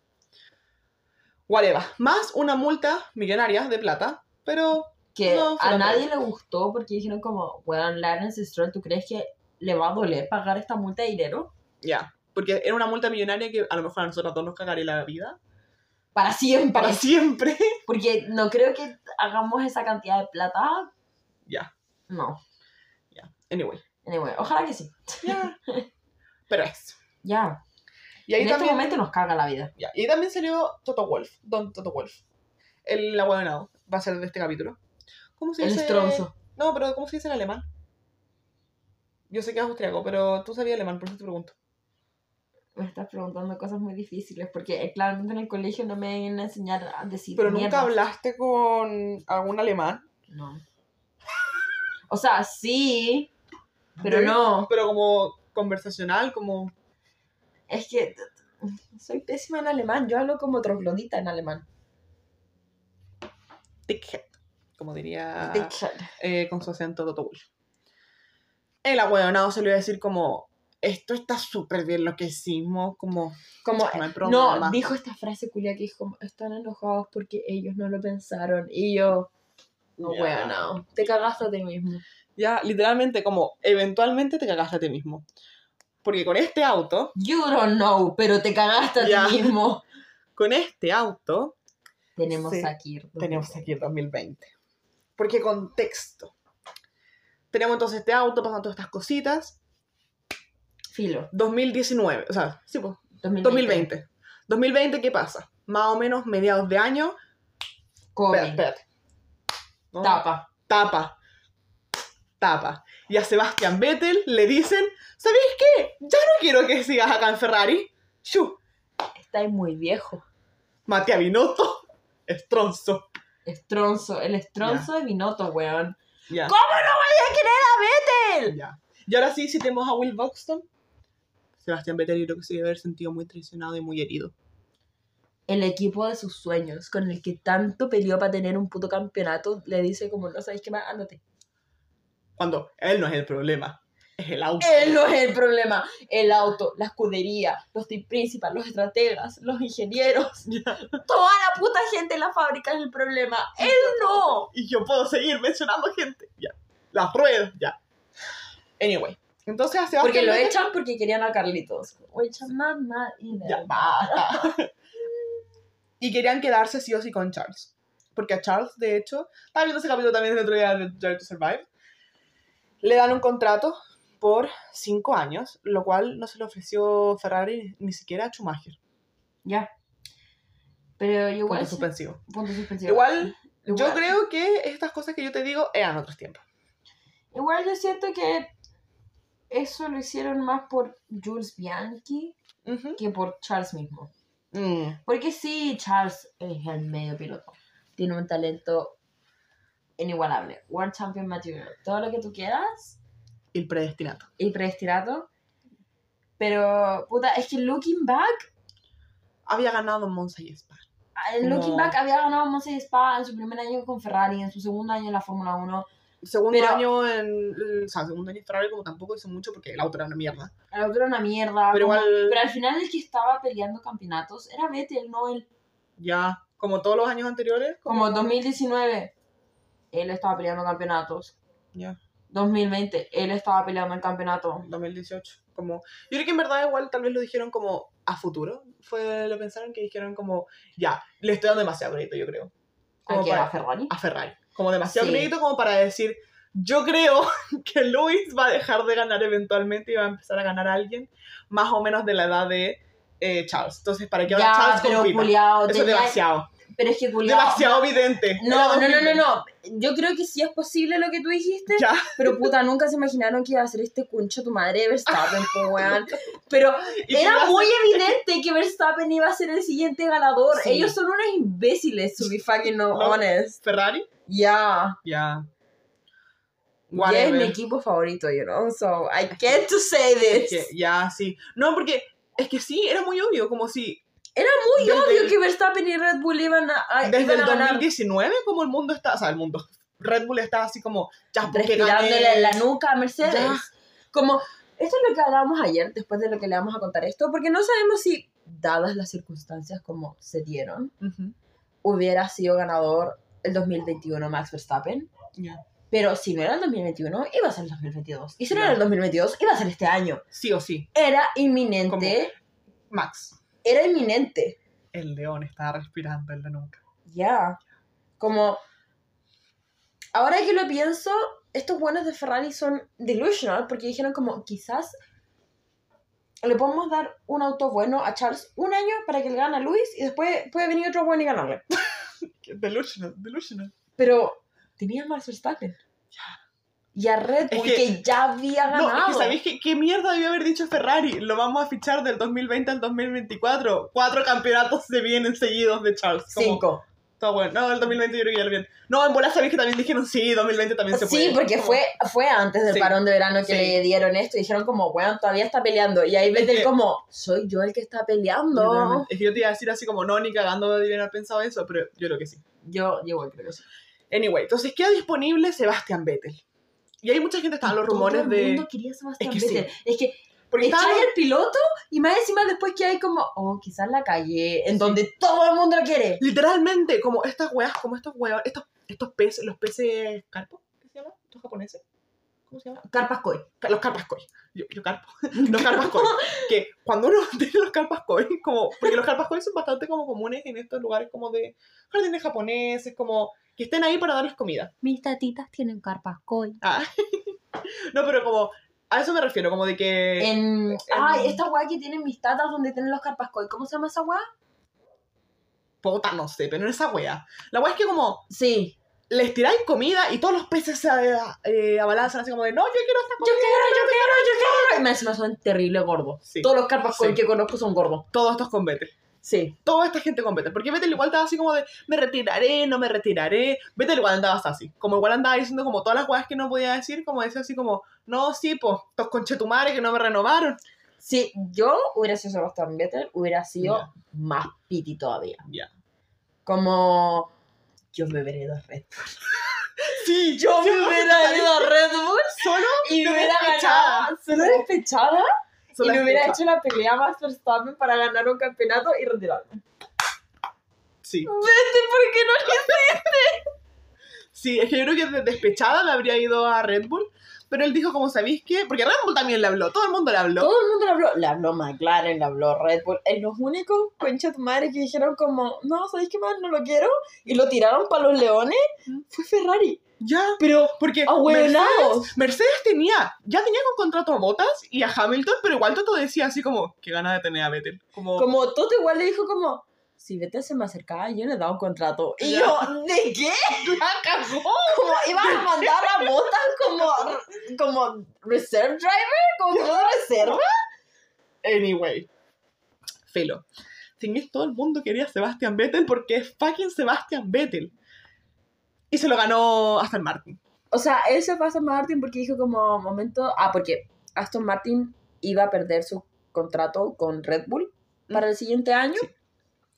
Whatever. Más una multa millonaria de plata. Pero, Que No, a nadie le gustó porque dijeron como, weón, Lawrence Stroll, ¿tú crees que le va a doler pagar esta multa de dinero? ya. Porque era una multa millonaria que a lo mejor a nosotros todos nos cagaría la vida. Para siempre. Para siempre. Porque no creo que hagamos esa cantidad de plata. ya. No. Anyway. Anyway, ojalá que sí. Ya. pero es. Ya. Y ahí en también... este momento nos caga la vida. Ya, Y también salió Toto Wolf, Don Toto Wolf. El abuelonado va a ser de este capítulo. ¿Cómo se El dice? estronzo. No, pero ¿cómo se dice en alemán? Yo sé que es austriaco, pero tú sabías alemán, por eso te pregunto. Me estás preguntando cosas muy difíciles porque eh, claramente en el colegio no me iban a enseñar a decir. Pero nunca hablaste con algún alemán. No. O sea, sí, pero no. Pero como conversacional, como. Es que soy pésima en alemán. Yo hablo como troglodita en alemán. Dickhead. Como diría Dickhead. eh, con su acento Toto Wolf. El abuelonado se le iba a decir como. Esto está súper bien lo que hicimos, como. Como, No hay problema. no, dijo esta frase culia que dijo, como, están enojados porque ellos no lo pensaron. Y yo, no, Ya. wea, no. Te cagaste a ti mismo. Ya, literalmente, como eventualmente te cagaste a ti mismo. Porque con este auto, You don't know, pero te cagaste a Ya. ti mismo. con este auto, Tenemos Sí, aquí. tenemos aquí el 2020. Porque contexto. Tenemos entonces este auto, pasan todas estas cositas. Filo. 2019, o sea, sí, pues, 2020. 2020. 2020, ¿qué pasa? Más o menos mediados de año. COVID. Espérate, espérate. ¿No? Tapa. Tapa. Tapa. Y a Sebastián Vettel le dicen, ¿sabéis qué? Ya no quiero que sigas acá en Ferrari. Shu. Está muy viejo. Matías Binotto. Estronzo. Estronzo. El estronzo de Binotto, weón. ¿Cómo no voy a querer a Vettel? Ya. Y ahora sí, si tenemos a Will Buxton. Sebastián Vettel yo creo que se debe haber sentido muy traicionado y muy herido. El equipo de sus sueños, con el que tanto peleó para tener un puto campeonato, le dice como, no sabéis qué más, ándate. Cuando él no es el problema, es el auto. Él no es el problema. El auto, la escudería, los team principal, los estrategas, los ingenieros, toda la puta gente en la fábrica es el problema. Él no. Y yo puedo seguir mencionando gente. Ya. Las ruedas, ya. Anyway. Entonces Sebastián Porque lo echan porque querían a Carlitos. O echan más, más y Ya, basta. y querían quedarse sí o sí con Charles. Porque a Charles, de hecho, estaba viendo ese capítulo también del otro día de Drive to Survive. Le dan un contrato por cinco años, lo cual no se le ofreció Ferrari ni siquiera a Schumacher. Ya. Pero igual. Punto suspensivo. Punto suspensivo. Igual, yo creo que estas cosas que yo te digo eran otros tiempos. Igual yo siento que eso lo hicieron más por Jules Bianchi que por Charles mismo. Mm, Porque sí, Charles es el medio piloto. Tiene un talento inigualable. World Champion Material. Todo lo que tú quieras. el predestinato. Y predestinado. Pero, puta, es que looking back, Había ganado Monza y Spa. Como- looking back había ganado Monza y Spa en su primer año con Ferrari, en su segundo año en la Fórmula 1. segundo Pero- año en. O sea, segundo año en Ferrari, como tampoco hizo mucho porque el auto era una mierda. El otro era una mierda. Pero como- igual- pero al final el que estaba peleando campeonatos era Vettel, no él. Ya, como todos los años anteriores. Como 2019, él estaba peleando campeonatos. Ya, 2020, él estaba peleando el campeonato. 2018. Como, yo creo que en verdad igual tal vez lo dijeron como a futuro. Fue lo pensaron que dijeron como, ya, le estoy dando demasiado crédito, yo creo. ¿A Como quién? para- ¿A Ferrari? a Ferrari. Como demasiado Sí. crédito como para decir, yo creo que Luis va a dejar de ganar eventualmente y va a empezar a ganar a alguien más o menos de la edad de eh, Charles. Entonces, para que ahora Charles pero compita. Eso es demasiado. Pero es que culiao. demasiado evidente. No, no, no, no, 2020. no. Yo creo que sí es posible lo que tú dijiste, Ya, pero puta, nunca se imaginaron que iba a ser este cuncho tu madre de Verstappen, po, weón. Pero era muy evidente que Verstappen iba a ser el siguiente ganador. Sí. Ellos son unos imbéciles, to be fucking no, No. honest. Ferrari, Ya. ya. Ya es mi equipo favorito, you know, so I get to say this. Que- ya, sí. No, porque es que sí, era muy obvio, como si Era muy Desde obvio el- que Verstappen y Red Bull iban a, a- desde iban el a ganar 2019 como el mundo está, o sea, el mundo, Red Bull está así como, ya, porque respirándole en la nuca a Mercedes. Ya. Como, esto es lo que hablábamos ayer, después de lo que le vamos a contar esto, porque no sabemos si, dadas las circunstancias como se dieron, Ujú, hubiera sido ganador el 2021 Max Verstappen. ya. Pero si no era el 2021, iba a ser el 2022. Y si no Ya. era el 2022, iba a ser este año. Sí o sí. Era inminente. Max, Era inminente. el león está respirando en la nuca. Ya. Como. Ahora que lo pienso, estos buenos de Ferrari son delusional porque dijeron como quizás le podemos dar un auto bueno a Charles un año para que le gane a Luis y después puede venir otro bueno y ganarle. Delusional, delusional. Pero tenía más Verstappen. Y a Red Es Bull que- que, ya había No, ganado. es que ¿sabéis qué, qué mierda debió haber dicho Ferrari? Lo vamos a fichar del 2020 al 2024. Cuatro campeonatos se vienen seguidos de Charles. Como, Cinco. Está bueno. No, el 2020 yo creo que ya lo bien. No, en bola sabéis que también dijeron sí, 2020 también se puede. Sí, porque fue, fue antes del Sí. parón de verano que Sí. le dieron esto y dijeron como, bueno, todavía está peleando. Y ahí que- como, soy yo el que está peleando. Es que yo te iba a decir así como, no, ni cagando debían haber pensado eso, pero yo creo que sí. Yo, yo igual creo que sí. Anyway, entonces queda disponible Sebastian Vettel. Y hay mucha gente, estaban los rumores Todo el de... mundo quería Sebastián Es que sí. Es que Porque estaban- el piloto y más encima después que hay como, oh, quizás la calle, en donde todo el mundo lo quiere. Literalmente, como estas weas, como estos weas, estos, estos peces, los peces carpo, ¿qué se llama? ¿Estos japoneses? ¿Cómo se llama? Carpas Koi. Ca- Los carpas koi. Yo, yo carpo. Los carpas koi. que cuando uno tiene los carpas koi, como, porque los carpas koi son bastante como comunes en estos lugares como de jardines japoneses, como que estén ahí para darles comida. Mis tatitas tienen carpas Koi. Ah. no, pero como, a eso me refiero, como de que... En... Ay, esta weá que tienen mis tatas donde tienen los carpas Koi. ¿Cómo se llama esa weá? Puta, no sé, pero en esa wea. La wea es que como Sí. Les tiráis comida y todos los peces se eh, abalanzan así como de, no, yo quiero esta Yo comida. quiero, yo quiero, yo quiero. Y más encima son terrible gordos. Sí. Todos los carpas Sí. que conozco son gordos. Todos estos con Vettel. Sí. Toda esta gente con Vettel. Porque Vettel igual estaba así como de, me retiraré, no me retiraré. Vettel igual andaba así. Como igual andaba diciendo como todas las weas que no podía decir, como decía así como, no, sí, pues, estos conchetumares que no me renovaron. Si yo hubiera sido Sebastián Vettel, hubiera sido Ya. más piti todavía. Ya. Como yo me hubiera ido a Red Bull. Sí, Yo me hubiera ido a Red Bull Solo y me hubiera despechada. ganado. Solo despechada. solo y me hubiera hecho la pelea más Verstappen para ganar un campeonato y retirarme. Sí. Vete, ¿por qué no? Sí, es que yo creo que de despechada me habría ido a Red Bull. Pero él dijo, como sabéis que, porque Red Bull también le habló, todo el mundo le habló. Todo el mundo le habló. Le habló McLaren, le habló Red Bull. En los únicos concha tu madre que dijeron como, no, ¿sabéis qué más? No lo quiero. Y lo tiraron para los leones. Fue Ferrari. Ya, Pero, porque ahueonados. Mercedes, Mercedes tenía, ya tenía con contrato a Bottas y a Hamilton, pero igual Toto decía así como, qué ganas de tener a Vettel. Como, Como Toto igual le dijo como, si Vettel se me acercaba, yo le daba un contrato. Y yo, ¿de qué? la cagó. Como iban a mandar a Botas como, como reserve driver, como reserva. Anyway, filo. Sin esto, todo el mundo quería a Sebastian Vettel porque es fucking Sebastian Vettel. Y se lo ganó Aston Martin. O sea, él se fue a Aston Martin porque dijo como momento, ah, porque Aston Martin iba a perder su contrato con Red Bull para el siguiente año. Sí.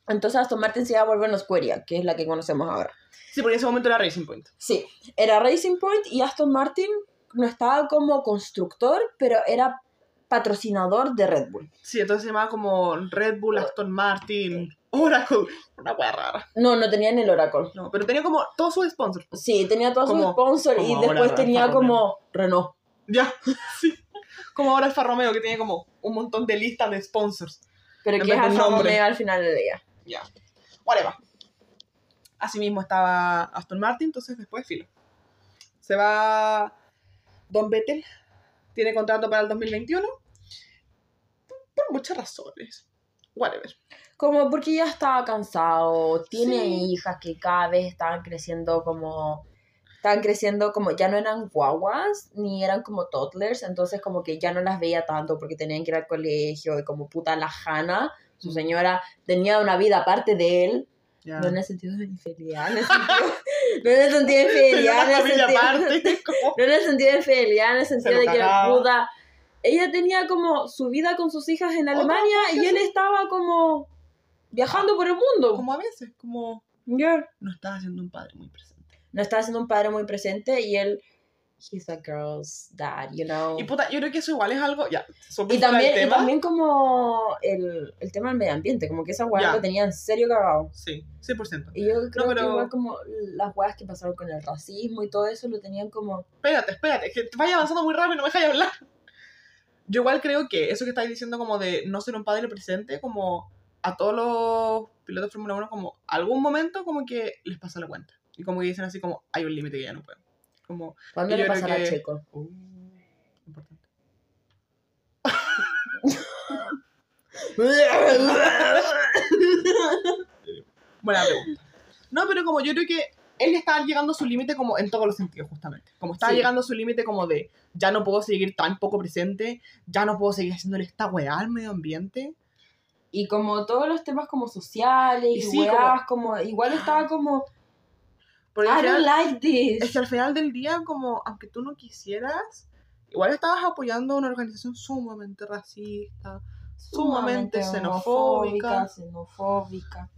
Entonces Aston Martin se iba a volver una Squaria, que es la que conocemos ahora. Sí, porque en ese momento era Racing Point. Sí, era Racing Point y Aston Martin no estaba como constructor, pero era patrocinador de Red Bull. Sí, entonces se llamaba como Red Bull, Aston Martin, Oracle. Una wea rara. No, no tenían el Oracle. No, pero tenía como todos sus sponsors. Sí, tenía todos sus sponsors y ahora después Alfa tenía Romeo. como Renault. Ya, sí. Como ahora Alfa Romeo, que tiene como un montón de listas de sponsors. Pero En que es Alfa. Romeo al final del día. Ya. Whatever. Asimismo estaba Aston Martin, entonces después filo. Se va Don Vettel. Tiene contrato para el 2021. Por muchas razones. Whatever. Como porque ya estaba cansado, tiene Sí. hijas que cada vez estaban creciendo como... Estaban creciendo como, ya no eran guaguas, ni eran como toddlers, entonces como que ya no las veía tanto porque tenían que ir al colegio y como puta la Hannah, su señora, tenía una vida aparte de él, Ya. no en el sentido de infidelidad, no en el sentido de infidelidad, no en el sentido de infidelidad, en el sentido de que puta, ella tenía como su vida con sus hijas en Alemania y él estaba como viajando por el mundo. Como a veces, como Ya. no estaba siendo un padre muy presente. No estaba siendo un padre muy presente y él, he's a girl's dad, you know. Y puta, yo creo que eso igual es algo, ya, súper Y también, y también como el, el tema del medio ambiente, como que esa weá Ya. lo tenía en serio cagado. Sí, 100%. Y yo creo que pero- igual como las weas que pasaron con el racismo y todo eso lo tenían como... Espérate, espérate, es que vaya avanzando muy rápido, no me dejáis hablar. Yo igual creo que eso que estáis diciendo como de no ser un padre presente, como a todos los pilotos de Fórmula 1, como algún momento como que les pasa la cuenta. Y como que dicen así como, hay un límite que ya no puedo. Como, ¿Cuándo le pasará a Checo? uh, importante. Buena pregunta. No, pero como yo creo que él estaba llegando a su límite como en todos los sentidos, justamente. Como estaba Sí. llegando a su límite como de, ya no puedo seguir tan poco presente, ya no puedo seguir haciéndole esta weá al medio ambiente. Y como todos los temas como sociales y, Y sí, como... igual estaba como... Porque I don't final- like this. es que al final del día, como, aunque tú no quisieras, igual estabas apoyando a una organización sumamente racista, sumamente xenofóbica, xenofóbica.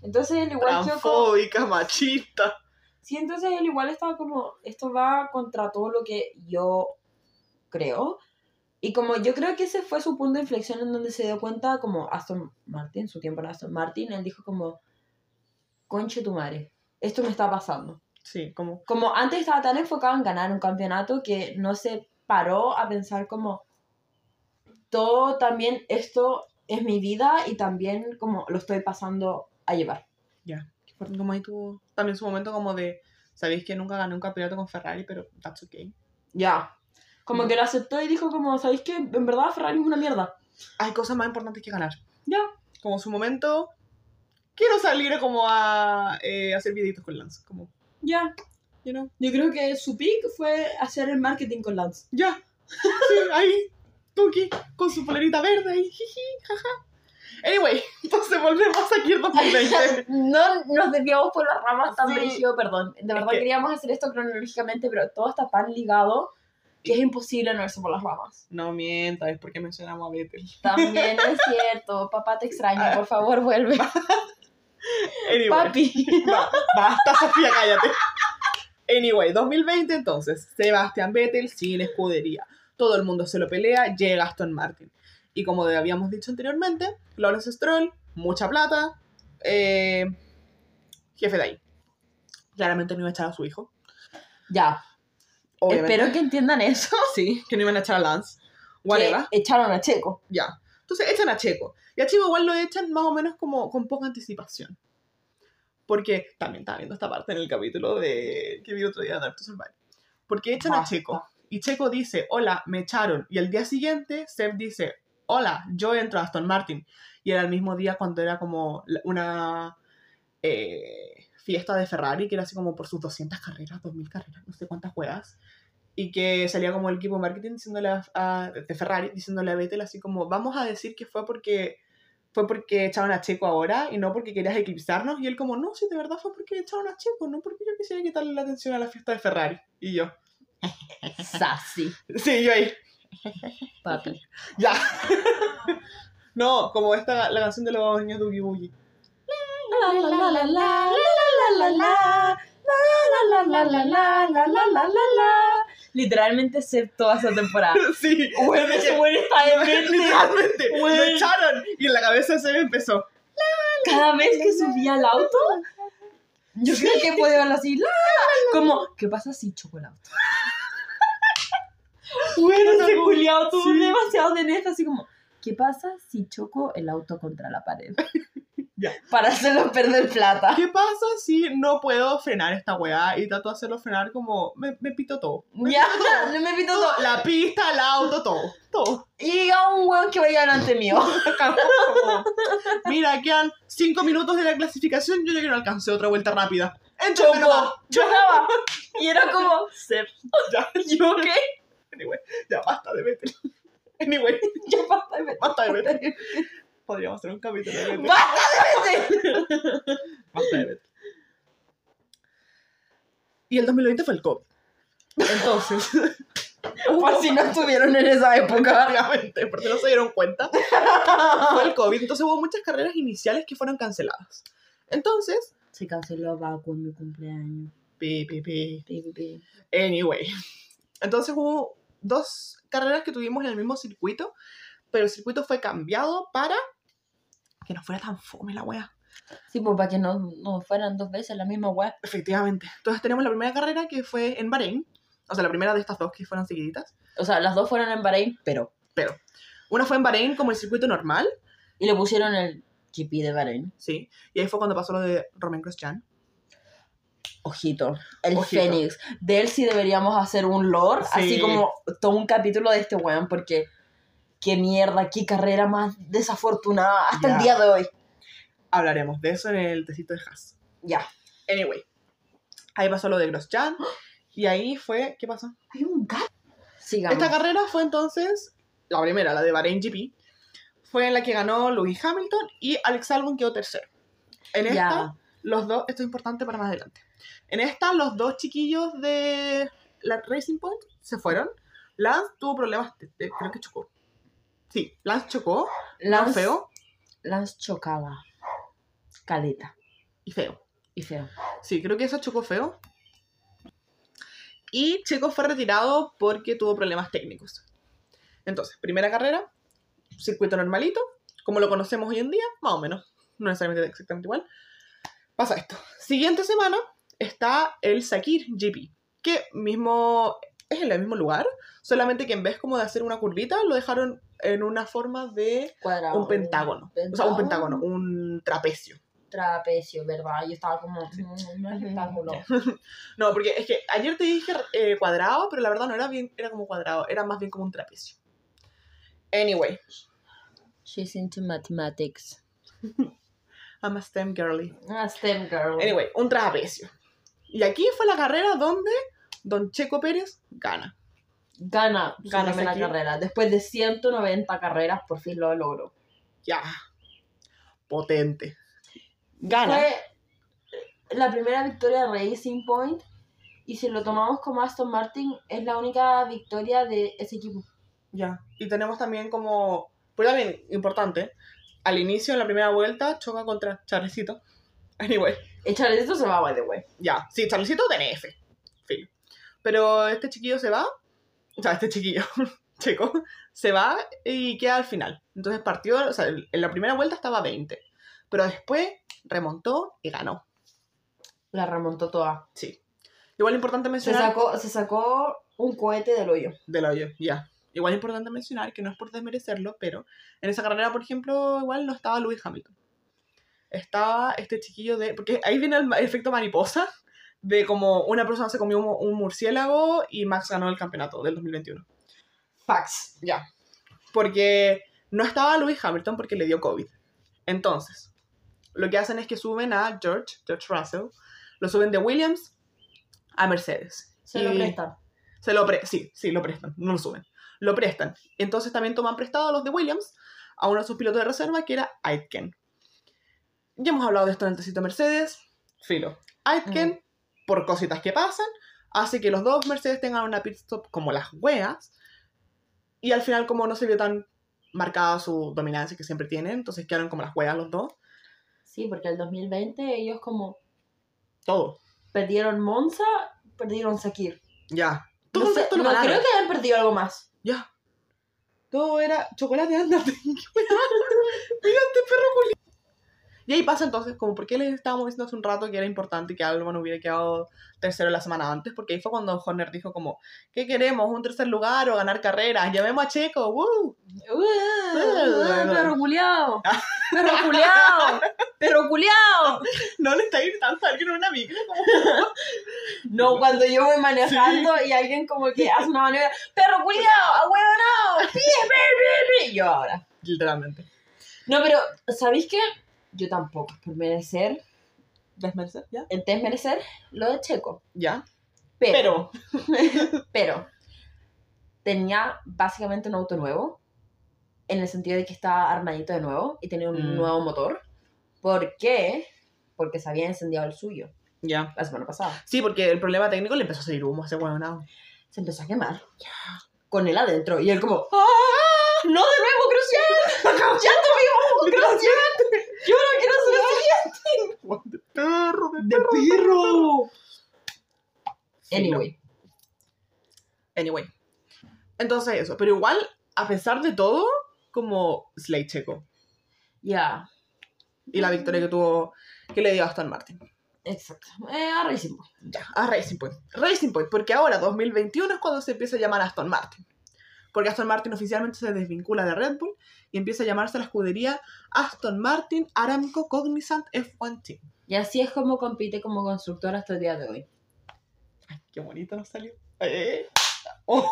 Entonces él igual como- machista. Sí, entonces él igual estaba como, esto va contra todo lo que yo creo. Y como yo creo que ese fue su punto de inflexión en donde se dio cuenta, como Aston Martin, su tiempo en Aston Martin, él dijo como, conche tu madre, esto me está pasando. Sí, como, Como antes estaba tan enfocado en ganar un campeonato que no se paró a pensar como, todo también esto es mi vida y también como lo estoy pasando a llevar. ya. Fuerte, Como ahí tuvo también su momento como de, sabéis que nunca gané un campeonato con Ferrari, pero that's okay. Ya. Como Mm. que lo aceptó y dijo como, ¿sabéis qué? En verdad Ferrari es una mierda. Hay cosas más importantes que ganar. Ya. Como su momento, quiero salir como a eh, hacer videitos con Lance. Como, Ya. you know, Yo creo que su pick fue hacer el marketing con Lance. ya. Sí, ahí, Tuki, con su polerita verde y jiji, jaja. Anyway, entonces volvemos aquí en 2020. No nos desviamos por las ramas tan Sí. brígido, perdón. De verdad que- queríamos hacer esto cronológicamente, pero todo está tan ligado que es imposible no irse por las ramas. No mientas, es porque mencionamos a Vettel. También es cierto. Papá te extraña, por favor, vuelve. Anyway, Papi. ba- basta, Sofía, cállate. Anyway, 2020 entonces, Sebastián Vettel sin escudería. Todo el mundo se lo pelea, llega Aston Martin. Y como habíamos dicho anteriormente, Lawrence Stroll, mucha plata, eh, jefe de ahí. Claramente no iba a echar a su hijo. Ya. Obviamente. Espero que entiendan eso. Sí, que no iban a echar a Lance. Whatever. Echaron a Checo. Ya. Entonces echan a Checo. Y a Checo igual lo echan más o menos como con poca anticipación. Porque también estaba viendo esta parte en el capítulo de que vi otro día de Dark to Survive. Porque echan a Basta. Checo. Y Checo dice, hola, me echaron. Y al día siguiente, Seb dice, hola, yo entro a Aston Martin. Y era el mismo día cuando era como una eh, fiesta de Ferrari, que era así como por sus 200 carreras, 2000 carreras, no sé cuántas juegas. Y que salía como el equipo de marketing diciéndole a, a- de Ferrari, diciéndole a Vettel así como, vamos a decir que fue porque fue porque echaron a Checo ahora y no porque querías eclipsarnos. Y él como, no, sí, de verdad fue porque echaron a Checo, no porque yo quisiera quitarle la atención a la fiesta de Ferrari. Y yo, Sassy, sí, yo ahí, papi. ya. no, como esta, la canción de los niños de Oogie Boogie. la la la la la la la la la la la la la la la la la la la Literalmente sé toda esa temporada. Sí. Bueno, ese güey está demente. Literalmente. Lo Güey. echaron. Y en la cabeza se me empezó. Cada vez que subía al auto, yo creo que puede verlo así. Como, ¿qué pasa si choco el auto? Bueno, ese culiao tuvo Sí. demasiado de neta, así como, ¿qué pasa si choco el auto contra la pared? Ya. Para hacerlo perder plata. ¿Qué pasa si no puedo frenar esta weá y trato de hacerlo frenar como me, me pito todo? Me Ya, pito todo. me pito todo. La pista, el auto, todo. Todo. Y a un weón que vaya delante mío. Mira, quedan cinco minutos de la clasificación. Yo ya que no alcancé otra vuelta rápida. Chocó, chocaba. Y era como, se... Ya, ¿yo qué? anyway, ya basta de Betel. Anyway, Ya basta de basta de Betel. Podríamos hacer un capítulo de Betel. ¡Basta de meter! Basta de Betel. Y el 2020 fue el COVID. Entonces, Por si no estuvieron en esa época. obviamente, porque no se dieron cuenta, fue el COVID. Entonces hubo muchas carreras iniciales que fueron canceladas. Entonces, Se canceló Baku en mi cumpleaños. pi, pi, pi. Pi, pi, pi. Anyway. Entonces hubo dos carreras que tuvimos en el mismo circuito, pero el circuito fue cambiado para que no fuera tan fome la wea. Sí, pues para que no, no fueran dos veces la misma weá. Efectivamente. Entonces tenemos la primera carrera que fue en Bahrein, o sea, la primera de estas dos que fueron seguiditas, O sea, las dos fueron en Bahrein, pero. pero una fue en Bahrein como el circuito normal, Y le pusieron el GP de Bahrein. sí, y ahí fue cuando pasó lo de Romain Grosjean. Ojito, el Ojito. Fénix. De él sí deberíamos hacer un lore, Sí. así como todo un capítulo de este weón, porque qué mierda, qué carrera más desafortunada hasta Ya. el día de hoy. Hablaremos de eso en el tecito de Haas. Ya. Anyway, ahí pasó lo de Grosjean, y ahí fue, ¿qué pasó? Hay un gato. Sigamos. Esta carrera fue entonces, la primera, la de Bahrein GP, fue en la que ganó Lewis Hamilton y Alex Albon quedó tercero. En esta, Ya. los dos, esto es importante para más adelante. En esta, los dos chiquillos de la Racing Point se fueron. Lance tuvo problemas, creo que chocó. Sí, Lance chocó, Lance Lance, feo Lance chocaba. Caleta. y feo. Y feo. Sí, creo que eso chocó feo. Y Checo fue retirado porque tuvo problemas técnicos. Entonces, primera carrera, circuito normalito, como lo conocemos hoy en día, más o menos, no necesariamente exactamente igual. Pasa esto. Siguiente semana está el Sakir GP, que mismo es en el mismo lugar, solamente que en vez como de hacer una curvita, lo dejaron en una forma de Cuadrado. un pentágono. O sea, un pentágono, un trapecio. Trapecio, ¿verdad? Yo estaba como. "Mm, No es rectángulo. No, porque es que ayer te dije eh, cuadrado, pero la verdad no era bien, era como cuadrado, era más bien como un trapecio. Anyway, She's into mathematics. I'm a STEM girly. Ah, STEM girl. Anyway, un trapecio. Y aquí fue la carrera donde Don Checo Pérez gana. Gana, Su gana primera la carrera. Después de 190 carreras, por fin lo logró. Ya. Potente. Gana. Fue la primera victoria de Racing Point. Y si lo tomamos como Aston Martin, es la única victoria de ese equipo. Ya. Y tenemos también como. Pues también importante. Al inicio, en la primera vuelta, choca contra Charlecito. Anyway. Echarle esto se va, by the way. Ya, sí, Charlecito tiene F. Fin. Pero este chiquillo se va. O sea, este chiquillo, chico, se va y queda al final. Entonces partió, o sea, en la primera vuelta estaba 20. Pero después remontó y ganó. La remontó toda. Sí. Igual importante Se mencionar. sacó, se sacó un cohete del hoyo. Del hoyo, ya. Igual importante mencionar que no es por desmerecerlo, pero en esa carrera, por ejemplo, igual no estaba Lewis Hamilton. Estaba este chiquillo de. Porque ahí viene el efecto mariposa de como una persona se comió un, un murciélago y Max ganó el campeonato del 2021. Fax. Ya. Porque no estaba Lewis Hamilton porque le dio COVID. Entonces, lo que hacen es que suben a George, George Russell, lo suben de Williams a Mercedes. Se lo prestan. se lo pre sí, sí, lo prestan, no lo suben. Lo prestan. Entonces también toman prestado a los de Williams a uno de sus pilotos de reserva que era Aitken. Ya hemos hablado de esto en el tecito Mercedes. Filo. Aitken, por cositas que pasan, hace que los dos Mercedes tengan una pit stop como las weas. Y al final, como no se vio tan marcada su dominancia que siempre tienen, entonces quedaron como las weas los dos. Sí, porque el 2020 ellos como Todo. perdieron Monza, perdieron Sakir. Ya. Todo No, el sé, resto lo no creo que hayan perdido algo más. Ya. Todo era chocolate, ándate. ¿Qué weá? Mira este perro culi. Y ahí pasa entonces, como por qué les estábamos diciendo hace un rato que era importante que Albon hubiera quedado tercero la semana antes, porque ahí fue cuando Horner dijo como, ¿qué queremos? ¿Un tercer lugar o ganar carreras? Llamemos a Checo, ¡woo! perro culiao. Perro culiao. Perro culiao. No le está gritando a alguien en una micro, como, No, cuando yo voy manejando y alguien como que hace una maniobra, perro culiao, ahueonao, pie, pie, pie, pie. Yo ahora. literalmente. No, pero, ¿sabéis qué? Yo tampoco, por merecer, ¿Desmerecer? ¿Ya? el desmerecer, lo de Checo. ¿Ya? Pero, Pero, pero, tenía básicamente un auto nuevo, en el sentido de que estaba armadito de nuevo y tenía un Mm. nuevo motor. ¿Por qué? Porque se había encendido el suyo ya. la semana pasada. Sí, porque el problema técnico le empezó a salir humo a ese huevonado. Se empezó a quemar. Con él adentro. Y él como, ¡Ah! ¡No de nuevo, Grosjean! ¡Ya Grosjean! ¡Yo no quiero ser siguiente! De perro, de ¡De perro! Anyway. Anyway. Entonces eso, pero igual, a pesar de todo, como Slade Checo. Ya. Y la victoria que tuvo, que le dio a Aston Martin. Exacto. Eh, a Racing Bull. Ya, a Racing Point. Racing Point, porque ahora 2021 es cuando se empieza a llamar Aston Martin. Porque Aston Martin oficialmente se desvincula de Red Bull y empieza a llamarse la escudería Aston Martin Aramco Cognizant F1 Team. Y así es como compite como constructor hasta el día de hoy. Ay, qué bonito nos salió. Eh. Oh,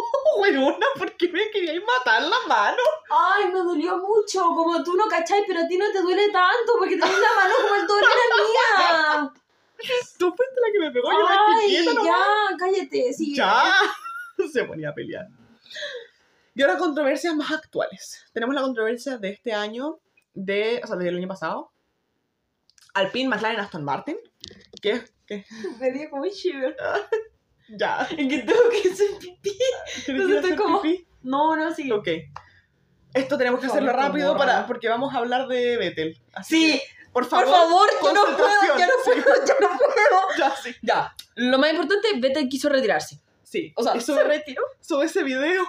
weona, ¿por qué me queríais matar la mano? Ay, me dolió mucho. Como tú no cachai, pero a ti no te duele tanto porque tienes la mano como el doble de la mía. Tú fuiste la que me pegó, yo Ay, quieta nomás. ya, cállate. Sí. Ya. Se ponía a pelear. Y ahora controversias más actuales. Tenemos la controversia de este año, de, o sea, del año pasado. Alpine, McLaren, Aston Martin. Que, que Me dio como shiver. ya. En que tengo que hacer pipí. ¿Quieres ir a estoy hacer como- pipí? No, no, sí. Ok. Esto tenemos que hacerlo favor, rápido para, porque vamos a hablar de Vettel. Así Sí, que, por por favor. favor, yo no puedo, ya no puedo, ya no puedo. Ya, sí. Ya, lo más importante, Vettel quiso retirarse. Sí. O sea, y se sube, retiró. sube ese video.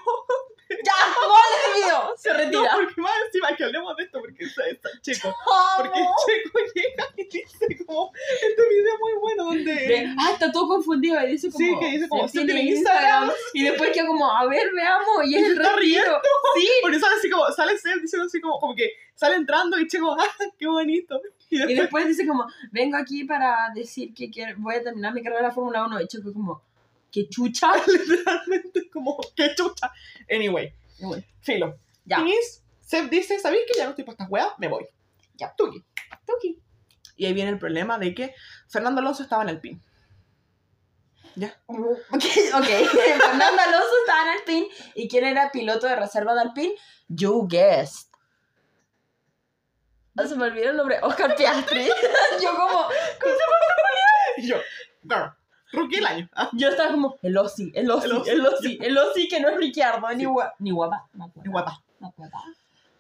Ya, vale el video. Se No, retira. porque más encima que hablemos de esto, porque está, está checo. Porque. Checo llega y dice como, este video muy bueno donde... De- ah, está todo confundido. Y dice como. Sí, que dice como, "Se "Se tiene Instagram". Y después que como, a ver, veamos. Y Y es el está retiro. Sí. Porque sale así como, sale Seb diciendo así como, como que sale entrando y Checo, ¡ah, qué bonito! Y Y después, después dice como, vengo aquí para decir que quiero, voy a terminar mi carrera de Fórmula 1. Y Checo como, ¿qué chucha? literalmente como, qué chucha. Anyway, Bueno, filo. Ya. Finis, Seb dice, ¿sabéis que ya no estoy para estas weas? Me voy. Ya. Tuki. Tuki. Y ahí viene el problema de que Fernando Alonso estaba en el pin. Ok, ok. Fernando Alonso estaba en Alpine. ¿Y quién era piloto de reserva de Alpine? You guessed. Ah, Se me olvidó el nombre. Oscar Piastri. Yo como, Y yo, girl, rookie del año. Ah, yo estaba como, el Ossi, el Ossi, El Ossi. el Ossi, que no es Ricciardo, ni guapa. Ni guapa. No y guapa.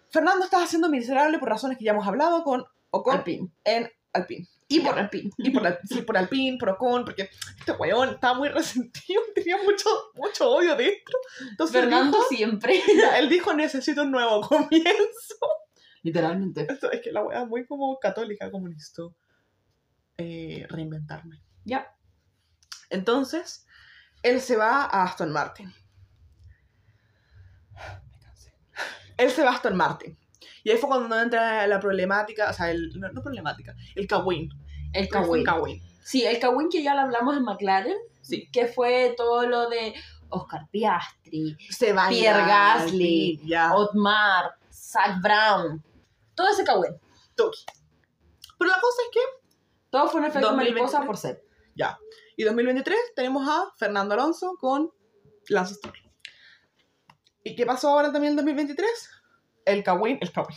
Fernando estaba haciendo miserable por razones que ya hemos hablado con Ocon Alpine. en Alpine. Y por Alpine. Y por, Al- sí, por Alpine, por Ocon, porque este weón estaba muy resentido, tenía mucho, mucho odio dentro. Entonces Fernando dijo- siempre. ya, él dijo, necesito un nuevo comienzo. Literalmente. Esto es que la weá es muy como católica, como necesito eh, reinventarme. Ya. Entonces, él se va a Aston Martin. Me cansé. Él se va a Aston Martin. Y ahí fue cuando entra la problemática, o sea, el, no, no problemática, el Kawin. El Kawin. Sí, el Kawin que ya lo hablamos en McLaren. Sí. Que fue todo lo de Oscar Piastri, Pierre Gasly, ya. Otmar, Zach Brown. Todo ese Kawin. Toki. Pero la cosa es que, Todo fue un efecto 2023. mariposa por ser. ya. Y 2023 tenemos a Fernando Alonso con Lance Stroll. ¿Y qué pasó ahora también en 2023? El Kawin, el Kawin.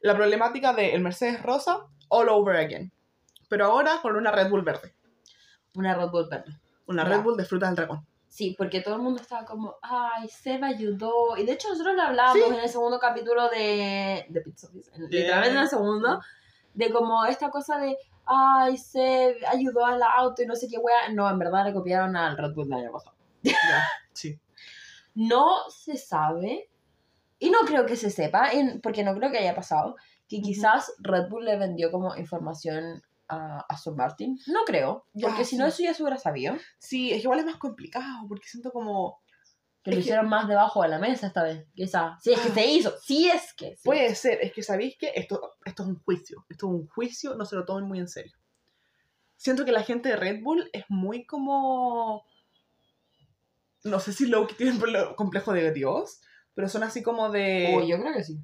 La problemática del Mercedes Rosa all over again. Pero ahora con una Red Bull verde. Una Red Bull verde. Una. Red Bull de frutas del dragón. Sí, porque todo el mundo estaba como, ay, Seba ayudó. Y de hecho nosotros lo hablábamos Sí. en el segundo capítulo de, de Service, en- Yeah. literalmente en el segundo, de como esta cosa de, ay, se ayudó al auto y no sé qué wea. No, en verdad le copiaron al Red Bull del año pasado. Ya, sí. No se sabe, y no creo que se sepa, porque no creo que haya pasado, que quizás Red Bull le vendió como información a Aston Martin. No creo, porque si sí. no eso ya se hubiera sabido. Sí, es que igual es más complicado, porque siento como... Que Es lo que- hicieron más debajo de la mesa esta vez, quizás. Si es que Ah. se hizo, si es que. se Puede ser, es que sabéis que esto, esto es un juicio, esto es un juicio, no se lo tomen muy en serio. Siento que la gente de Red Bull es muy como... No sé si Loki tiene un complejo de Dios, pero son así como de... Uy, yo creo que sí.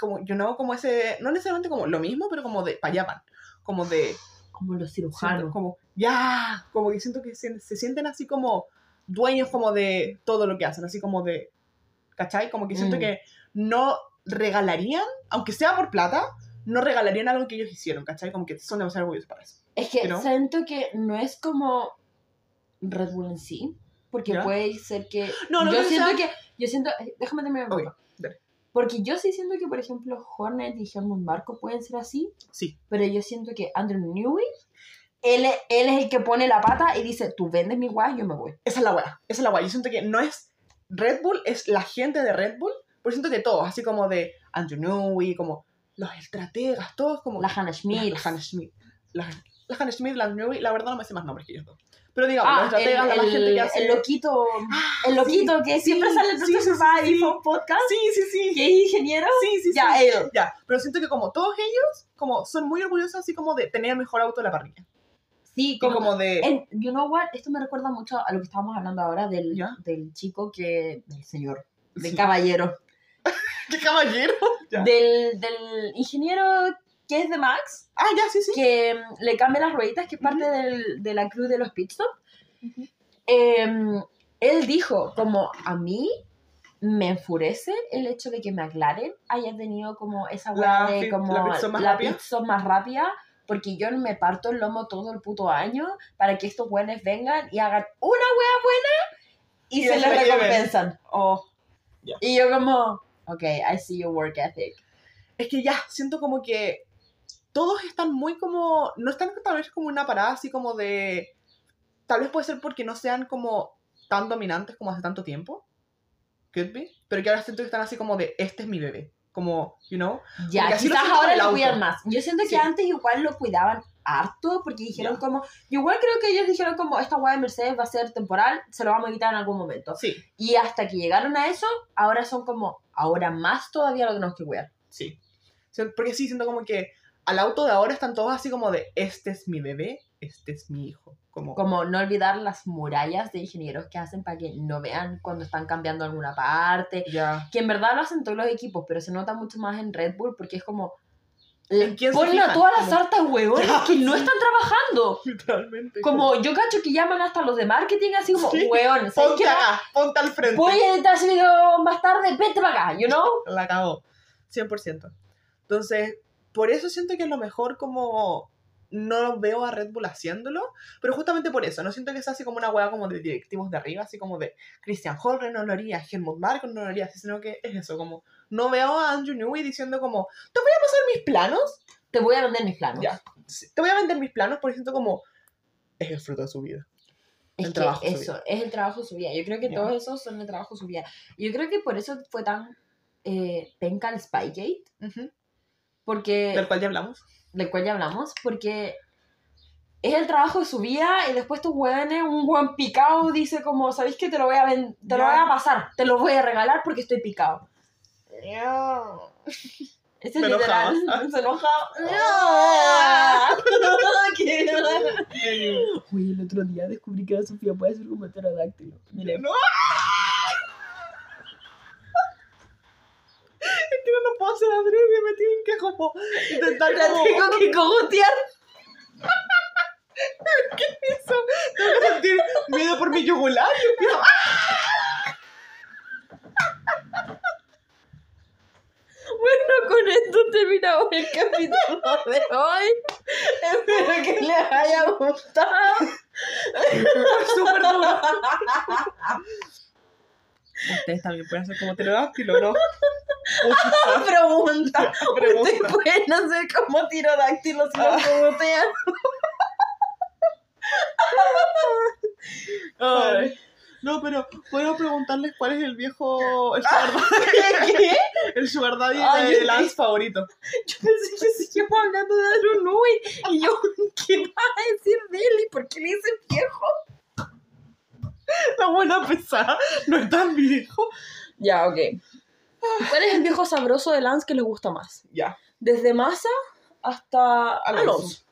como, yo no como ese, no necesariamente como lo mismo, pero como de, van, como de, Como los siento cirujanos. como, ya, como que siento que se, se sienten así como dueños como de todo lo que hacen, así como de, ¿cachai? Como que siento Mm. que no regalarían, aunque sea por plata, no regalarían algo que ellos hicieron, ¿cachai? Como que son demasiado orgullosos para eso. Es que ¿no? siento que no es como Red Bull en sí, porque ¿Ya? puede ser que... No, no yo siento sea- que... Yo siento... Déjame terminar. mi Ok, punto. dale. Porque yo sí siento que, por ejemplo, Hornet y Helmut Marco pueden ser así, Sí, pero yo siento que Andrew Newey, él, es- él es el que pone la pata y dice, tú vendes mi guay, yo me voy. esa es la weá, esa es la weá. Yo siento que no es Red Bull, es la gente de Red Bull, porque siento que todos, así como de Andrew Newey, como los estrategas, todos como... La Hannah Schmidt. La Hannah Schmidt. La, la Hannah Schmidt, la Newey, la verdad no me sé más nombres que ellos dos. Pero digamos, Ah, los estrategas, el, la más gente el- que hace... el loquito, Ah, el loquito que sí, siempre sale en sí, Dr. sí, Survive sí. fue un podcast, Sí, sí, sí. que es ingeniero. Sí, sí, Ya, sí. él. Ya, pero siento que como todos ellos, como son muy orgullosos así como de tener el mejor auto de la parrilla. Sí, como, como de... en- you know what, esto me recuerda mucho a lo que estábamos hablando ahora del, ¿Ya? del chico que, del señor, del Sí. caballero, ¡Qué caballero! Ya. del, del ingeniero que es de Max, Ah, ya, sí, sí. que mm, le cambia las rueditas, que es parte del- de la crew de los pit stop. Ujú. Em, él dijo, como a mí me enfurece el hecho de que McLaren haya tenido como esa hueá de como la stop más la rápida. stop más rápida, porque yo me parto el lomo todo el puto año para que estos buenos vengan y hagan una hueá buena y, Y se les recompensan. Oh, Ya. Y yo como, ok, I see your work ethic. es que ya, siento como que todos están muy como, no están tal vez como una parada así como de, tal vez puede ser porque no sean como tan dominantes como hace tanto tiempo, could be, pero que ahora siento que están así como de, este es mi bebé, como, you know, Ya, quizás ahora lo cuidan más. Yo siento que Sí. antes igual lo cuidaban harto porque dijeron Ya. como, igual creo que ellos dijeron como, esta hueá de Mercedes va a ser temporal, se lo vamos a evitar en algún momento. sí, Y hasta que llegaron a eso, ahora son como, ahora más todavía lo tenemos que cuidar. sí, porque sí, siento como que al auto de ahora están todos así como de, este es mi bebé, este es mi hijo, como, Como no olvidar las murallas de ingenieros que hacen para que no vean cuando están cambiando alguna parte. ya, Que en verdad lo hacen todos los equipos, pero se nota mucho más en Red Bull porque es como... ¿En quién se Ponen a todas las hartas huevones que no están trabajando. literalmente. Como yo cacho que llaman hasta los de marketing así como, Sí. ¿sabes ponte acá, ponte al frente. Voy a editar ese video más tarde, vete para acá, you know? la cagó. 100%. Entonces, por eso siento que a lo mejor como no veo a Red Bull haciéndolo, pero justamente por eso, no siento que sea así como una hueá como de directivos de arriba, así como de Christian Horner no lo haría, Helmut Marko no lo haría, sino que es eso, como no veo a Andrew Newey diciendo como, te voy a pasar mis planos, Te voy a vender mis planos. Ya. te voy a vender mis planos porque siento como es el fruto de su vida. Es El que trabajo eso, es el trabajo de su vida. Yo creo que Ya. todos esos son el trabajo de su vida. Yo creo que por eso fue tan eh, penca el Spygate, Ujú. porque... Del cual ya hablamos. Del cual ya hablamos, porque es el trabajo de su vida y después tus hueones, un buen picado dice como, ¿sabéis que te lo voy a ven- te lo voy a pasar? Te lo voy a regalar porque estoy picado. Ese es Me literal. Se enoja. Oye, el otro día descubrí que la Sofía puede ser como pterodáctilo. Mire. No. Es que no lo puedo hacer adrede, me tienen que como intentar La como... tengo que cogotear. eso. Tengo que sentir miedo por mi yugular y empiezo... Bueno, con esto terminamos el capítulo de hoy. Espero que les haya gustado. súper duro. Ustedes también pueden hacer como pterodáctilo, ¿no? Pregunta. Pregunta. Ustedes pueden hacer como tirodáctilos si Ah. los preguntean. Ay. No, pero puedo preguntarles cuál es el viejo. El sugar daddy, ¿Qué? el sugar daddy Ay, de Lance favorito. Yo pensé que seguíamos hablando de Arunui. Y yo, ¿qué vas a decir de él? ¿Y por qué le dicen viejo? La buena pesada. No es tan viejo. Ya, ok. ¿Cuál es el viejo sabroso de Lance que le gusta más? Ya. Desde Massa hasta Alonso. Alonso.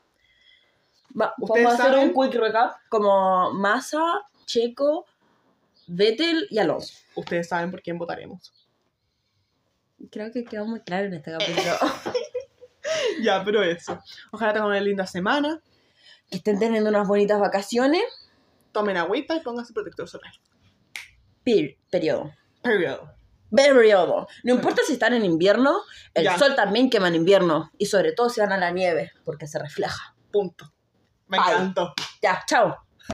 Va- ¿Ustedes Vamos a hacer saben? un quick recap como Massa, Checo, Vettel y Alonso. Ustedes saben por quién votaremos. Creo que quedó muy claro en este capítulo. Ya, pero eso. Ojalá tengan una linda semana. que estén teniendo unas bonitas vacaciones. Tomen agüita y pónganse protector solar. Pir- periodo. Periodo. Periodo. No importa si están en invierno, el Ya. sol también quema en invierno. Y sobre todo si van a la nieve, porque se refleja. Punto. Me Bye. encantó. Ya, chao.